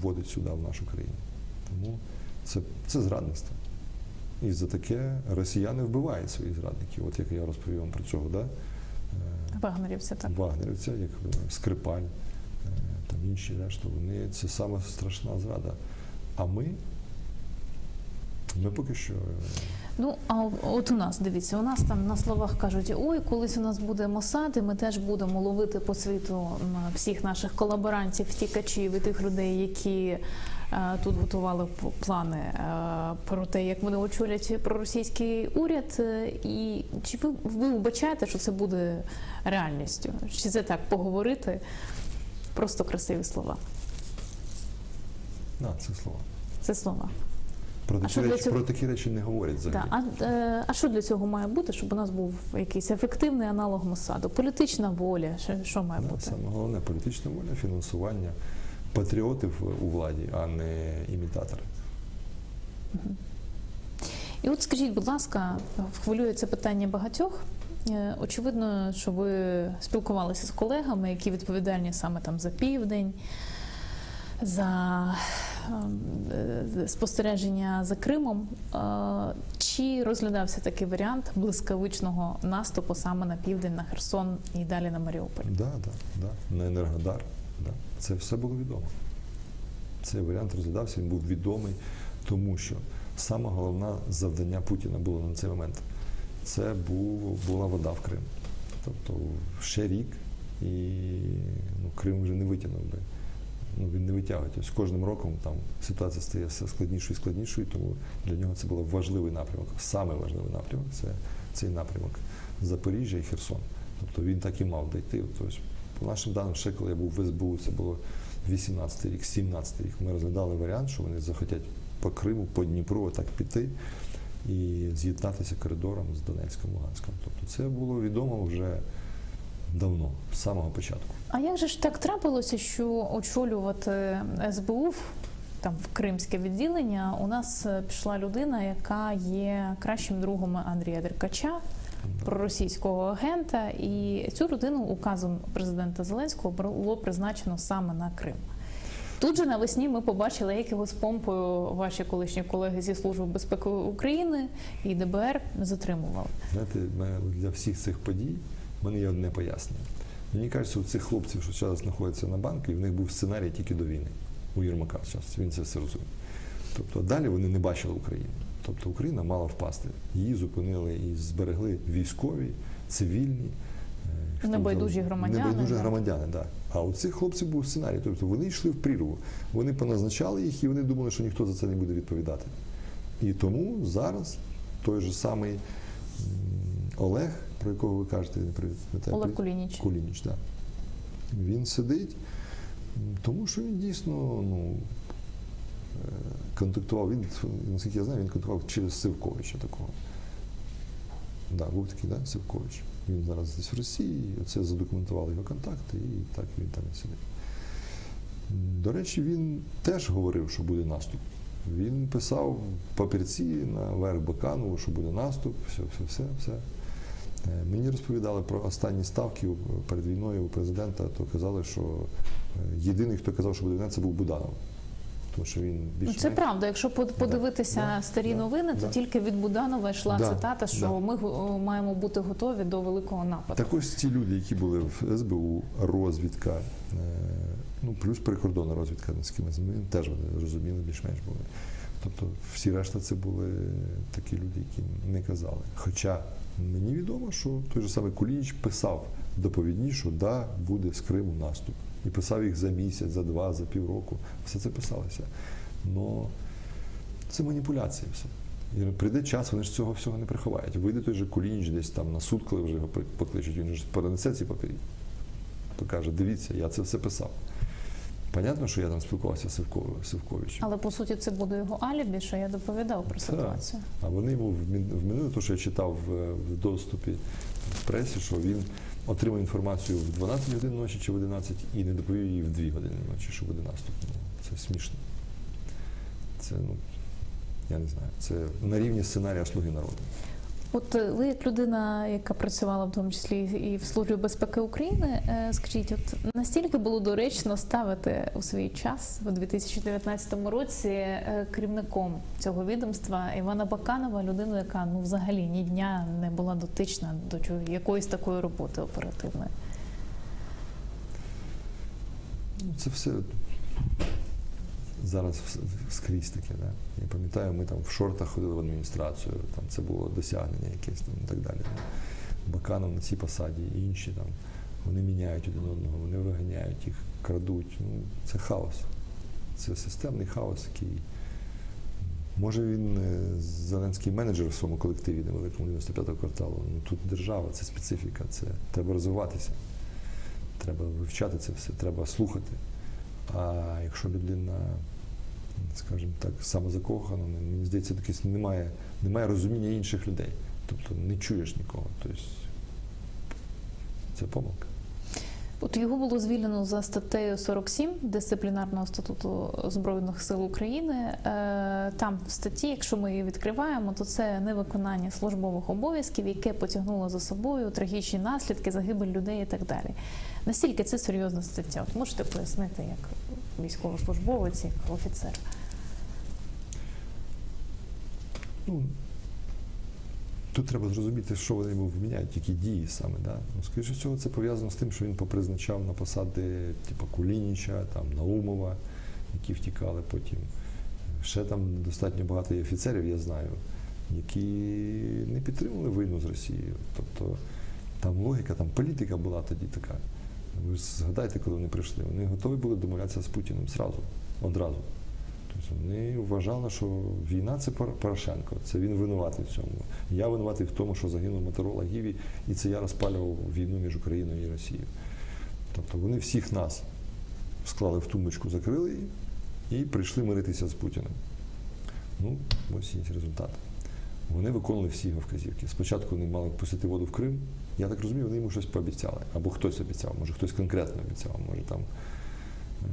вводить сюди, в нашу країну. Тому це, це зрадництво. І за таке росіяни вбивають своїх зрадників. От як я розповів вам про цього, да? Е, Вагнерівці так. вагнерівця, як е, Скрипаль, е, там інші решта, вони це саме страшна зрада. А ми, ми поки що Ну а от у нас дивіться, у нас там на словах кажуть: ой, колись у нас буде Мосад, і ми теж будемо ловити по світу всіх наших колаборантів, втікачів і тих людей, які е, тут готували плани е, про те, як вони очолять проросійський уряд. Е, І чи ви, ви вбачаєте, що це буде реальністю? Чи це так поговорити? Просто красиві слова. на це слова. Це слова. Про такі, речі, цього- про такі речі не говорять взагалі. Так, а, е, а що для цього має бути, щоб у нас був якийсь ефективний аналог Мосаду? Політична воля, що, що має Да, бути? Саме головне політична воля, фінансування патріотів у владі, а не імітатори. І от скажіть, будь ласка, хвилює це питання багатьох. Е, Очевидно, що ви спілкувалися з колегами, які відповідальні саме там за південь, за ем, е, спостереження за Кримом. Е, Чи розглядався такий варіант блискавичного наступу саме на південь, на Херсон і далі на Маріуполь? Да, да, да. На Енергодар. Да. Це все було відомо. Цей варіант розглядався, він був відомий, тому що саме головне завдання Путіна було на цей момент. Це був, була вода в Крим. Тобто ще рік, і ну, Крим вже не витягнув би. Ну, він не витягує. Тобто з кожним роком там ситуація стає все складнішою і складнішою, тому для нього це був важливий напрямок. Саме важливий напрямок це цей напрямок Запоріжжя і Херсон. Тобто він так і мав дійти. Тобто, по нашим даним, ще коли я був в СБУ, це було 18 рік, 17 рік. Ми розглядали варіант, що вони захотять по Криму, по Дніпру отак піти і з'єднатися коридором з Донецьком, Луганськом. Тобто це було відомо вже давно, з самого початку. А як же ж так трапилося, що очолювати СБУ там в кримське відділення у нас е, пішла людина, яка є кращим другом Андрія Деркача, проросійського агента, і цю людину указом президента Зеленського було призначено саме на Крим. Тут же навесні ми побачили, як його з помпою ваші колишні колеги зі Служби безпеки України і ДБР затримували. Знаєте, для всіх цих подій в мене є одне пояснення. Мені кажеться, у цих хлопців, що зараз знаходяться на банку, і в них був сценарій тільки до війни. У Єрмака зараз він це все розуміє. Тобто далі вони не бачили Україну. Тобто Україна мала впасти. Її зупинили і зберегли військові, цивільні. е, Небайдужі громадяни, Небайдужі громадяни, так. А у цих хлопців був сценарій. Тобто вони йшли в прірву. Вони поназначали їх і вони думали, що ніхто за це не буде відповідати. І тому зараз той же самий Олег, про якого ви кажете, не пам'ятаю. Олег? Кулініч. Кулініч, так. Він сидить, тому що він дійсно ну, е, контактував. Він, наскільки я знаю, він контактував через Сивковича такого. Да, був такий, да, Сивкович. Він зараз десь в Росії, це задокументували його контакти, і так він там і сидить. До речі, він теж говорив, що буде наступ. Він писав папірці на верх Баканову, що буде наступ, все, все, все, все. Е, Мені розповідали про останні ставки перед війною у президента, то казали, що е, єдиний, хто казав, що буде війна, це був Буданов. Тому що він Ну, більше це правда. Якщо под- подивитися да, старі да, новини, то да. тільки від Буданова йшла цитата, що ми маємо бути готові до великого нападу. Так ось ці люди, які були в СБУ, розвідка, е, Ну, плюс прикордонна розвідка, з ким теж вони розуміли, більш-менш були. Тобто всі решта це були такі люди, які не казали. Хоча мені відомо, що той же самий Кулініч писав доповідні, що да, буде з Криму наступ. І писав їх за місяць, за два, за півроку. Все це писалося. Но це маніпуляції все. І прийде час, вони ж цього всього не приховають. Вийде той же Кулініч десь там на суд, коли вже його покличуть, він ж перенесе ці папері. Покаже, дивіться, я це все писав. Понятно, що я там спілкувався з Сивко- Сивковичем. Але по суті це буде його алібі, що я доповідав про ситуацію. А вони йому вмін- вмінили, те, що я читав в, в доступі в пресі, що він отримав інформацію в 12 годин ночі чи в 11 і не доповів її в 2 години ночі, що буде наступ. Ну, це смішно. Це, ну, я не знаю, це на рівні сценарія Слуги народу. От е, ви, як людина, яка працювала в тому числі і в Службі безпеки України, е, скажіть, от настільки було доречно ставити у свій час у 2019 році е, керівником цього відомства Івана Баканова, людину, яка ну взагалі ні дня не була дотична до якоїсь такої роботи оперативної. Це все зараз скрізь таке. Да? Я пам'ятаю, ми там в шортах ходили в адміністрацію, там це було досягнення якесь там і так далі. Баканов на цій посаді і інші там. Вони міняють один одного, вони виганяють їх, крадуть. Ну, це хаос. Це системний хаос, який. Може він е, Зеленський менеджер в своєму колективі невеликому 95-го кварталу. Ну тут держава, це специфіка, це треба розвиватися. Треба вивчати це все, треба слухати. А якщо людина, скажімо так, самозакохана, ну, мені здається, якесь немає, немає розуміння інших людей. Тобто не чуєш нікого. Тобто це помилка. От його було звільнено за статтею 47 дисциплінарного статуту Збройних сил України. Е, Там в статті, якщо ми її відкриваємо, то це невиконання службових обов'язків, яке потягнуло за собою трагічні наслідки, загибель людей і так далі. Настільки це серйозна стаття? От можете пояснити, як військовослужбовець, як офіцер? Ну, тут треба зрозуміти, що вони йому вміняють, які дії саме. Да? Ну, скоріше всього, це пов'язано з тим, що він попризначав на посади типу Кулініча, там, Наумова, які втікали потім. Ще там достатньо багато є офіцерів, я знаю, які не підтримували війну з Росією. Тобто там логіка, там політика була тоді така. Ви ж згадайте, коли вони прийшли, вони готові були домовлятися з Путіним зразу, одразу. Тобто вони вважали, що війна це Порошенко, це він винуватий в цьому. Я винуватий в тому, що загинув Моторола Гіві, і це я розпалював війну між Україною і Росією. Тобто вони всіх нас склали в тумбочку, закрили її і прийшли миритися з Путіним. Ну, ось є результат. Вони виконували всі його вказівки. Спочатку вони мали пустити воду в Крим. Я так розумію, вони йому щось пообіцяли. Або хтось обіцяв, може хтось конкретно обіцяв, може там, е,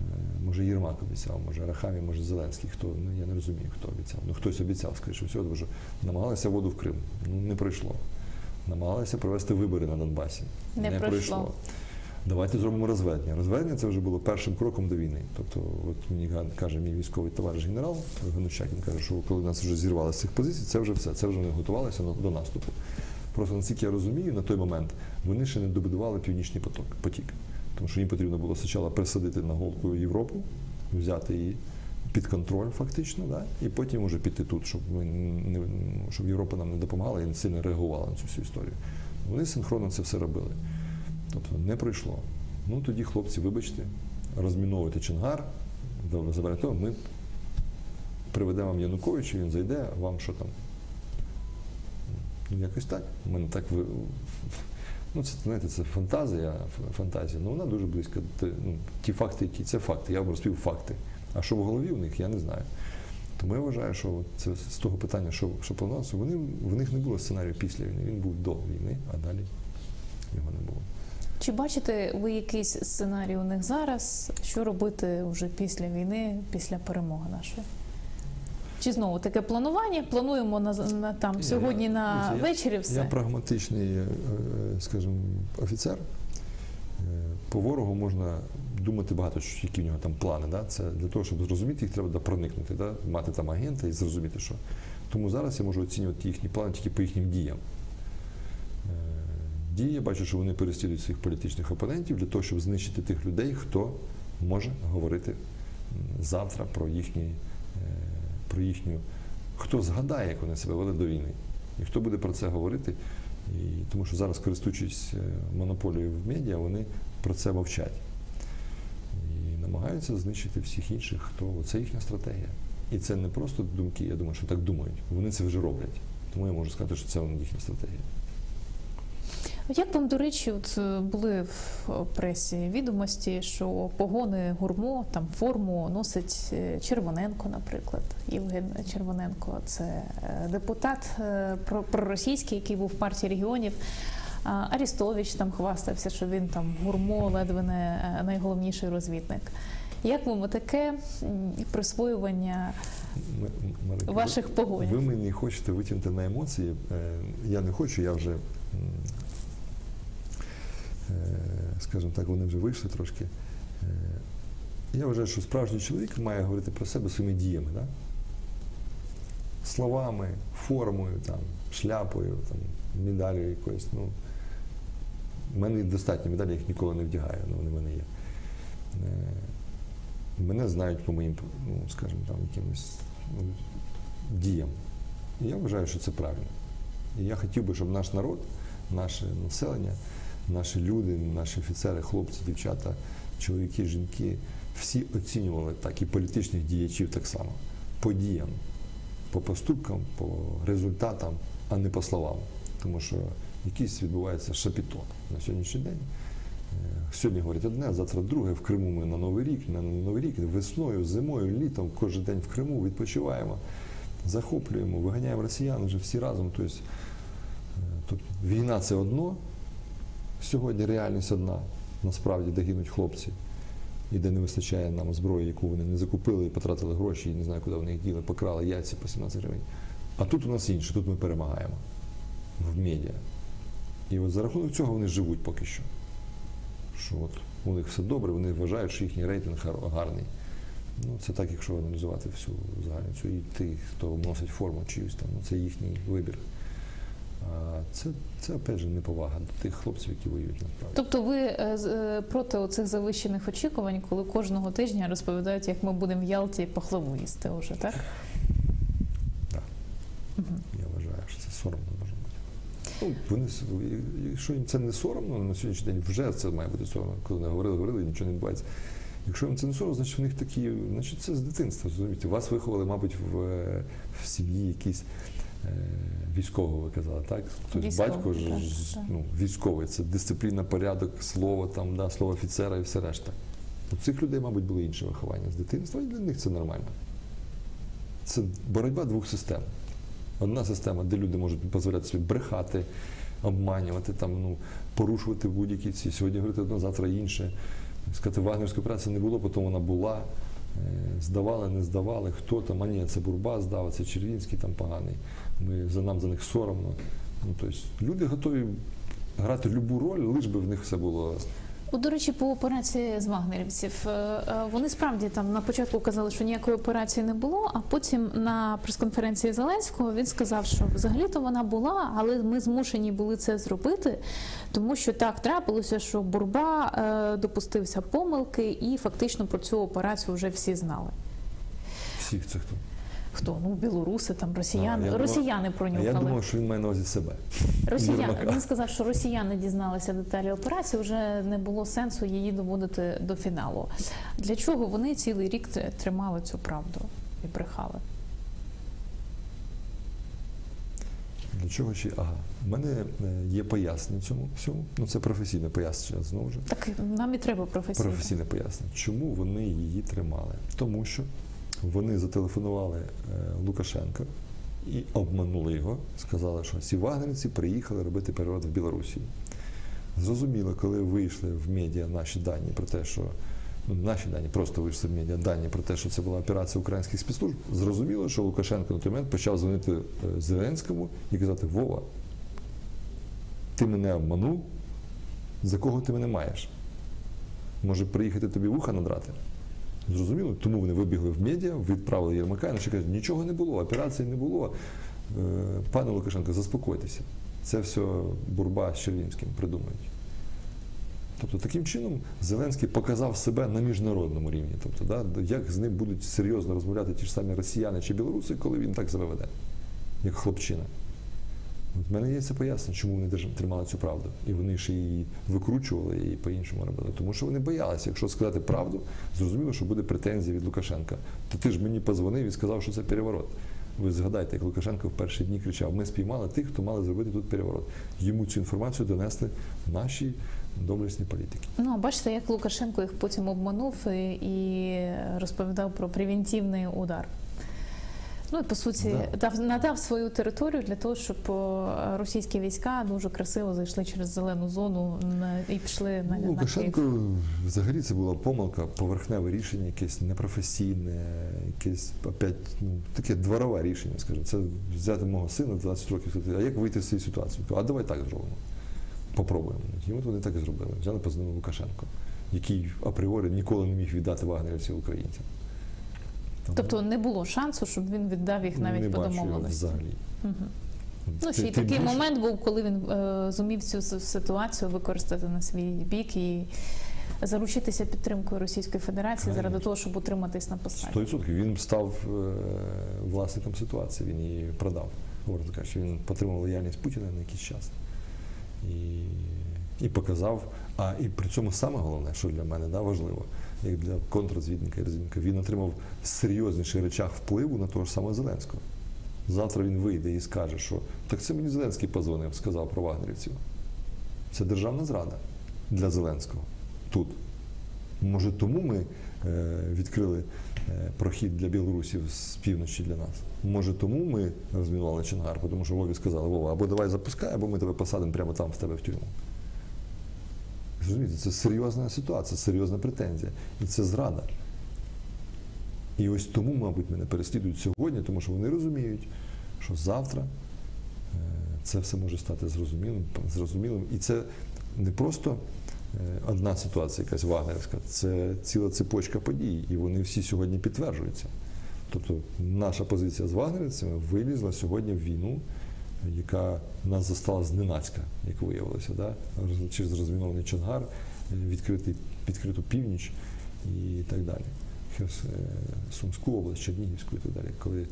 може Єрмак обіцяв, може Арахамі, може Зеленський, хто, ну я не розумію, хто обіцяв. Ну хтось обіцяв, скоріше всього, тому що намагалися воду в Крим. Ну не пройшло. Намагалися провести вибори на Донбасі. Не пройшло. Давайте зробимо розведення. Розведення це вже було першим кроком до війни. Тобто, от мені каже мій військовий товариш генерал Ганущак, він каже, що коли нас вже зірвали з цих позицій, це вже все, це вже вони готувалися до наступу. Просто наскільки я розумію, на той момент вони ще не добудували північний поток, потік. Тому що їм потрібно було спочатку присадити на голку Європу, взяти її під контроль фактично, да? і потім вже піти тут, щоб, ми не, щоб Європа нам не допомагала і не сильно реагувала на цю всю історію. Вони синхронно це все робили. Тобто не пройшло. Ну тоді, хлопці, вибачте, розміновуйте добре, заберете, ми приведемо вам Януковича, він зайде, вам що там? Якось так. У мене так ви. Ну, це знаєте, це фантазія, фантазія. Ну вона дуже близька. Ну, ті факти, які це факти. Я вам розповів факти. А що в голові у них, я не знаю. Тому я вважаю, що це з того питання, що, що планувалося, вони, в них не було сценарію після війни. Він був до війни, а далі його не було. Чи бачите ви якийсь сценарій у них зараз? Що робити вже після війни, після перемоги нашої? Чи знову таке планування? Плануємо на, на там сьогодні я- на я- вечері все. Я прагматичний, е, скажімо, офіцер. Е, По ворогу можна думати багато, що- які в нього там плани. Да? Це для того, щоб зрозуміти їх, треба да, проникнути, да? мати там агента і зрозуміти, що. Тому зараз я можу оцінювати їхні плани тільки по їхнім діям. Е, Дії, я бачу, що вони переслідують своїх політичних опонентів для того, щоб знищити тих людей, хто може говорити завтра про їхні, про їхню. Хто згадає, як вони себе вели до війни, і хто буде про це говорити, і, тому що зараз, користуючись е, монополією в медіа, вони про це мовчать. І намагаються знищити всіх інших, хто це їхня стратегія. І це не просто думки, я думаю, що так думають. Вони це вже роблять. Тому я можу сказати, що це їхня стратегія. Як вам, до речі, от е, були в пресі відомості, що погони гурмо, там форму носить е, Червоненко, наприклад. Євген Червоненко це е, депутат е, про- проросійський, який був в партії регіонів. Арістович там хвастався, що він там гурмо, ледве не е, найголовніший розвідник. Як вам таке присвоювання М- М- ваших погонів? Ви мені хочете витягнути на емоції. Е, Я не хочу, я вже, е, скажімо так, вони вже вийшли трошки. Е, Я вважаю, що справжній чоловік має говорити про себе своїми діями. Да? Словами, формою, там, шляпою, там, медаллю якоюсь. Ну, в мене достатньо медалі, я їх ніколи не вдягаю, але вони в мене є. Е, Мене знають по моїм, ну, скажімо, там, якимось ну, діям. І я вважаю, що це правильно. І я хотів би, щоб наш народ, наше населення, наші люди, наші офіцери, хлопці, дівчата, чоловіки, жінки, всі оцінювали так, і політичних діячів так само. По діям, по поступкам, по результатам, а не по словам. Тому що якийсь відбувається шапіто на сьогоднішній день. Е, Сьогодні говорять одне, завтра друге. В Криму ми на Новий рік, на Новий рік, весною, зимою, літом, кожен день в Криму відпочиваємо, захоплюємо, виганяємо росіян вже всі разом. Тобто, е, війна це одно, сьогодні реальність одна, насправді, де гинуть хлопці, і де не вистачає нам зброї, яку вони не закупили і потратили гроші, і не знаю, куди вони їх діли, покрали яйця по 17 гривень. А тут у нас інше, тут ми перемагаємо в медіа. І от за рахунок цього вони живуть поки що. Що от у них все добре, вони вважають, що їхній рейтинг гарний. Ну, це так, якщо аналізувати всю загальницю. І тих, хто носить форму чиюсь там, ну, це їхній вибір. Це, це опять же, неповага до тих хлопців, які воюють насправді. Тобто ви е, е, проти оцих завищених очікувань, коли кожного тижня розповідають, як ми будемо в Ялті пахлаву їсти вже, так? Так. Я вважаю, що це соромно може бути. Ну, вони, якщо їм це не соромно, на сьогоднішній день вже це має бути соромно, коли вони говорили, говорили, нічого не відбувається. Якщо їм це не соромно, значить в них такі, значить це з дитинства, розумієте. Вас виховали, мабуть, в, е, в сім'ї якісь військового, ви казали, так? Тобто Військовий, батько ж, так, ну, військовий, це дисципліна, порядок, слово, там, да, слово офіцера і все решта. У цих людей, мабуть, було інше виховання з дитинства, і для них це нормально. Це боротьба двох систем. Одна система, де люди можуть дозволяти собі брехати, обманювати, там, ну, порушувати будь-які ці. Сьогодні говорити одне, завтра інше. Сказати, вагнерської операції не було, потім вона була. Е, Здавали, не здавали, хто там, а ні, це Бурба здав, це Червінський там поганий. Ми, за нам за них соромно. Ну, тобто, люди готові грати будь-яку роль, лиш би в них все було. От, до речі, по операції з вагнерівців е, е, вони справді там на початку казали, що ніякої операції не було. А потім на прес-конференції Зеленського він сказав, що взагалі-то вона була, але ми змушені були це зробити, тому що так трапилося, що Бурба е, допустився помилки, і фактично про цю операцію вже всі знали. Всіх це хто. Хто? Ну, білоруси, там росіяни. А, я думав- росіяни А я пронюхали. думав, що він має на увазі себе. Росіяни він сказав, що росіяни дізналися деталі операції. Вже не було сенсу її доводити до фіналу. Для чого вони цілий рік тримали цю правду і брехали? Для чого чи ага. У мене е, є пояснення цьому всьому. Ну це професійне пояснення знову ж. Так нам і треба професійно. Професійне пояснення. Чому вони її тримали? Тому що вони зателефонували е, Лукашенко і обманули його, сказали, що ці вагнерівці приїхали робити переворот в Білорусі. Зрозуміло, коли вийшли в медіа наші дані про те, що ну, наші дані просто вийшли в медіа дані про те, що це була операція українських спецслужб, зрозуміло, що Лукашенко на той момент почав дзвонити е, Зеленському і казати: Вова, ти мене обманув, за кого ти мене маєш? Може приїхати тобі вуха надрати? Зрозуміло, тому вони вибігли в медіа, відправили Єрмака, і наші кажуть, нічого не було, операції не було. Е, Пане Лукашенко, заспокойтеся. Це все Бурба з Червінським придумають. Тобто таким чином Зеленський показав себе на міжнародному рівні. Тобто, да, як з ним будуть серйозно розмовляти ті ж самі росіяни чи білоруси, коли він так себе веде, як хлопчина. В мене є це пояснення, чому вони тримали цю правду. І вони ще її викручували і по-іншому робили. Тому що вони боялися, якщо сказати правду, зрозуміло, що буде претензія від Лукашенка. То ти ж мені позвонив і сказав, що це переворот. Ви згадайте, як Лукашенко в перші дні кричав: ми спіймали тих, хто мали зробити тут переворот. Йому цю інформацію донесли наші доблесні політики. Ну, а бачите, як Лукашенко їх потім обманув і розповідав про превентивний удар. Ну і по суті Да. дав надав свою територію для того, щоб російські війська дуже красиво зайшли через зелену зону і пішли на, Ну. Лукашенко взагалі це була помилка, поверхневе рішення, якесь непрофесійне, якесь опять ну, таке дворове рішення, скажімо. Це взяти мого сина 20 років, сказати, а як вийти з цієї ситуації? А давай так зробимо. Попробуємо. І от вони так і зробили. Взяли позвонили Лукашенко, який апріорі ніколи не міг віддати вагнерівців українцям. Тому Тобто не було шансу, щоб він віддав їх навіть не по бачу його домовленості. взагалі. Мгм. Ну, ще й такий більше- момент був, коли він е, зумів цю с- ситуацію використати на свій бік і заручитися підтримкою Російської Федерації заради Конечно. того, щоб утриматись на посаді. 100% він став е, власником ситуації, він її продав. Говорить, каже, що він потримав лояльність Путіна на якийсь час. І, і показав. А і при цьому саме головне, що для мене да, важливо, як для контррозвідника і розвідника, він отримав серйозніший речах впливу на того ж самого Зеленського. Завтра він вийде і скаже, що так це мені Зеленський позвонив, сказав про вагнерівців. Це державна зрада для Зеленського тут. Може, тому ми е, відкрили е, прохід для білорусів з півночі для нас. Може, тому ми розмінували Чонгар, тому що Вові сказали, Вова, або давай запускай, або ми тебе посадимо прямо там в тебе в тюрму. Розумієте, це серйозна ситуація, серйозна претензія. І це зрада. І ось тому, мабуть, мене переслідують сьогодні, тому що вони розуміють, що завтра е, це все може стати зрозумілим, зрозумілим. І це не просто е, одна ситуація, якась вагнерівська, це ціла цепочка подій, і вони всі сьогодні підтверджуються. Тобто наша позиція з вагнерівцями вилізла сьогодні в війну, яка нас застала зненацька, як виявилося, да? Через розмінований Чонгар, відкритий, відкриту північ і так далі. Е, Сумську область, Чернігівську і так далі. Коли е,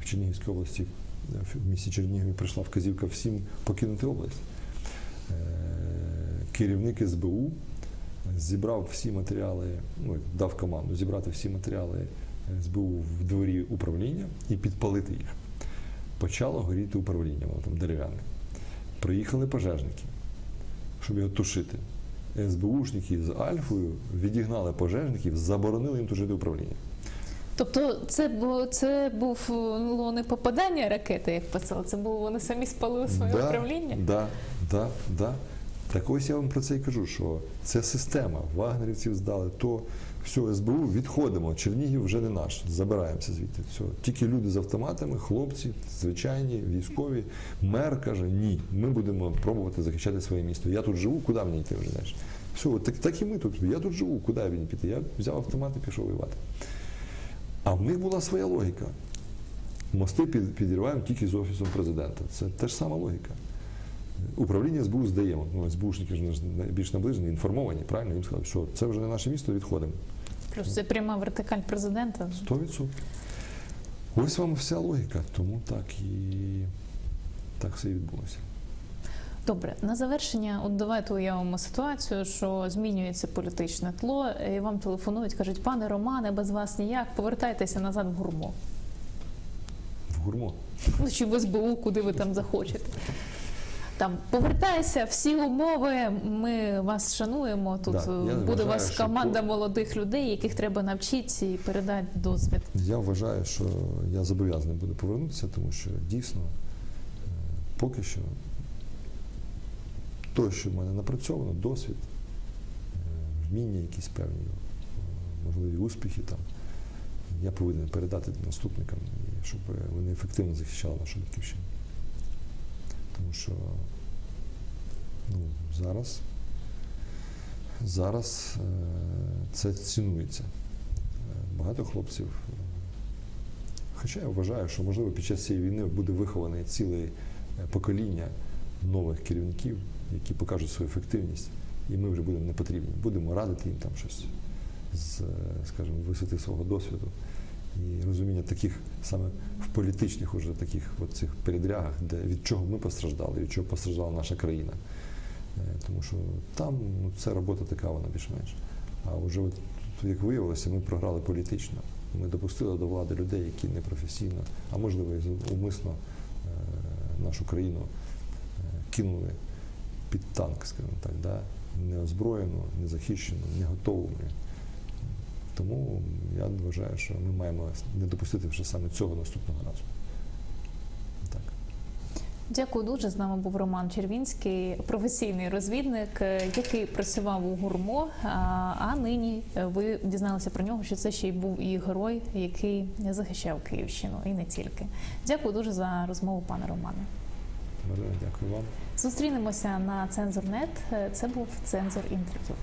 в Чернігівській області, в місті Чернігові прийшла вказівка всім покинути область. Е, Керівник СБУ зібрав всі матеріали, ну, дав команду зібрати всі матеріали СБУ в дворі управління і підпалити їх. Почало горіти управління, воно там дерев'яне. Приїхали пожежники, щоб його тушити. СБУшники з Альфою відігнали пожежників, заборонили їм тушити управління. Тобто, це було це був ну, не попадання ракети, як писали, це було вони самі спалили своє да, управління. Да, да, да. Так ось я вам про це і кажу, що це система. Вагнерівців здали, то все, СБУ, відходимо. Чернігів вже не наш. Забираємося звідти. Все. Тільки люди з автоматами, хлопці, звичайні, військові. Мер каже, ні, ми будемо пробувати захищати своє місто. Я тут живу, куди мені йти вже далі? Все, так, так і ми тут. Я тут живу, куди мені піти? Я взяв автомат і пішов воювати. А в них була своя логіка. Мости під- підірваємо тільки з офісом президента. Це теж сама логіка. Управління СБУ здаємо. Ну, СБУшники ж ж більш наближені, інформовані, правильно? Їм сказали, що це вже не наше місто, відходимо. Плюс це пряма вертикаль президента. 100%. Ось вам вся логіка. Тому так і так все і відбулося. Добре, на завершення, от давайте уявимо ситуацію, що змінюється політичне тло, і вам телефонують, кажуть, пане Романе, без вас ніяк, повертайтеся назад в гурмо. В гурмо. Ну чи в СБУ, куди ви там захочете. Там повертайся, всі умови. Ми вас шануємо. Тут Да, е, буде у вважаю, вас команда по- молодих людей, яких треба навчити і передати досвід. Я вважаю, що я зобов'язаний буду повернутися, тому що дійсно е, поки що те, що в мене напрацьовано, досвід, е, вміння, якісь певні, можливі успіхи там, я повинен передати наступникам, щоб вони ефективно захищали нашу батьківщину. Тому що ну, зараз, зараз е, це цінується. Е, Багато хлопців. е, Хоча я вважаю, що можливо під час цієї війни буде виховане ціле покоління нових керівників, які покажуть свою ефективність і ми вже будемо не потрібні. Будемо радити їм там щось з, скажімо, висоти свого досвіду і розуміння таких саме в політичних уже таких от цих передрягах, де від чого ми постраждали, від чого постраждала наша країна. Е, Тому що там ну, це робота така, вона більш-менш. А вже от, як виявилося, ми програли політично. Ми допустили до влади людей, які непрофесійно, а можливо і умисно е, нашу країну е, кинули під танк, скажімо так, да? неозброєну, незахищену, не готову. Тому я вважаю, що ми маємо не допустити вже саме цього наступного разу. Так. Дякую дуже. З нами був Роман Червінський, професійний розвідник, е, який працював у гурмо. А, нині ви дізналися про нього, що це ще й був і герой, який захищав Київщину, і не тільки. Дякую дуже за розмову, пане Романе. Дякую вам. Зустрінемося на цензурнет. Е, Це був цензор інтерв'ю.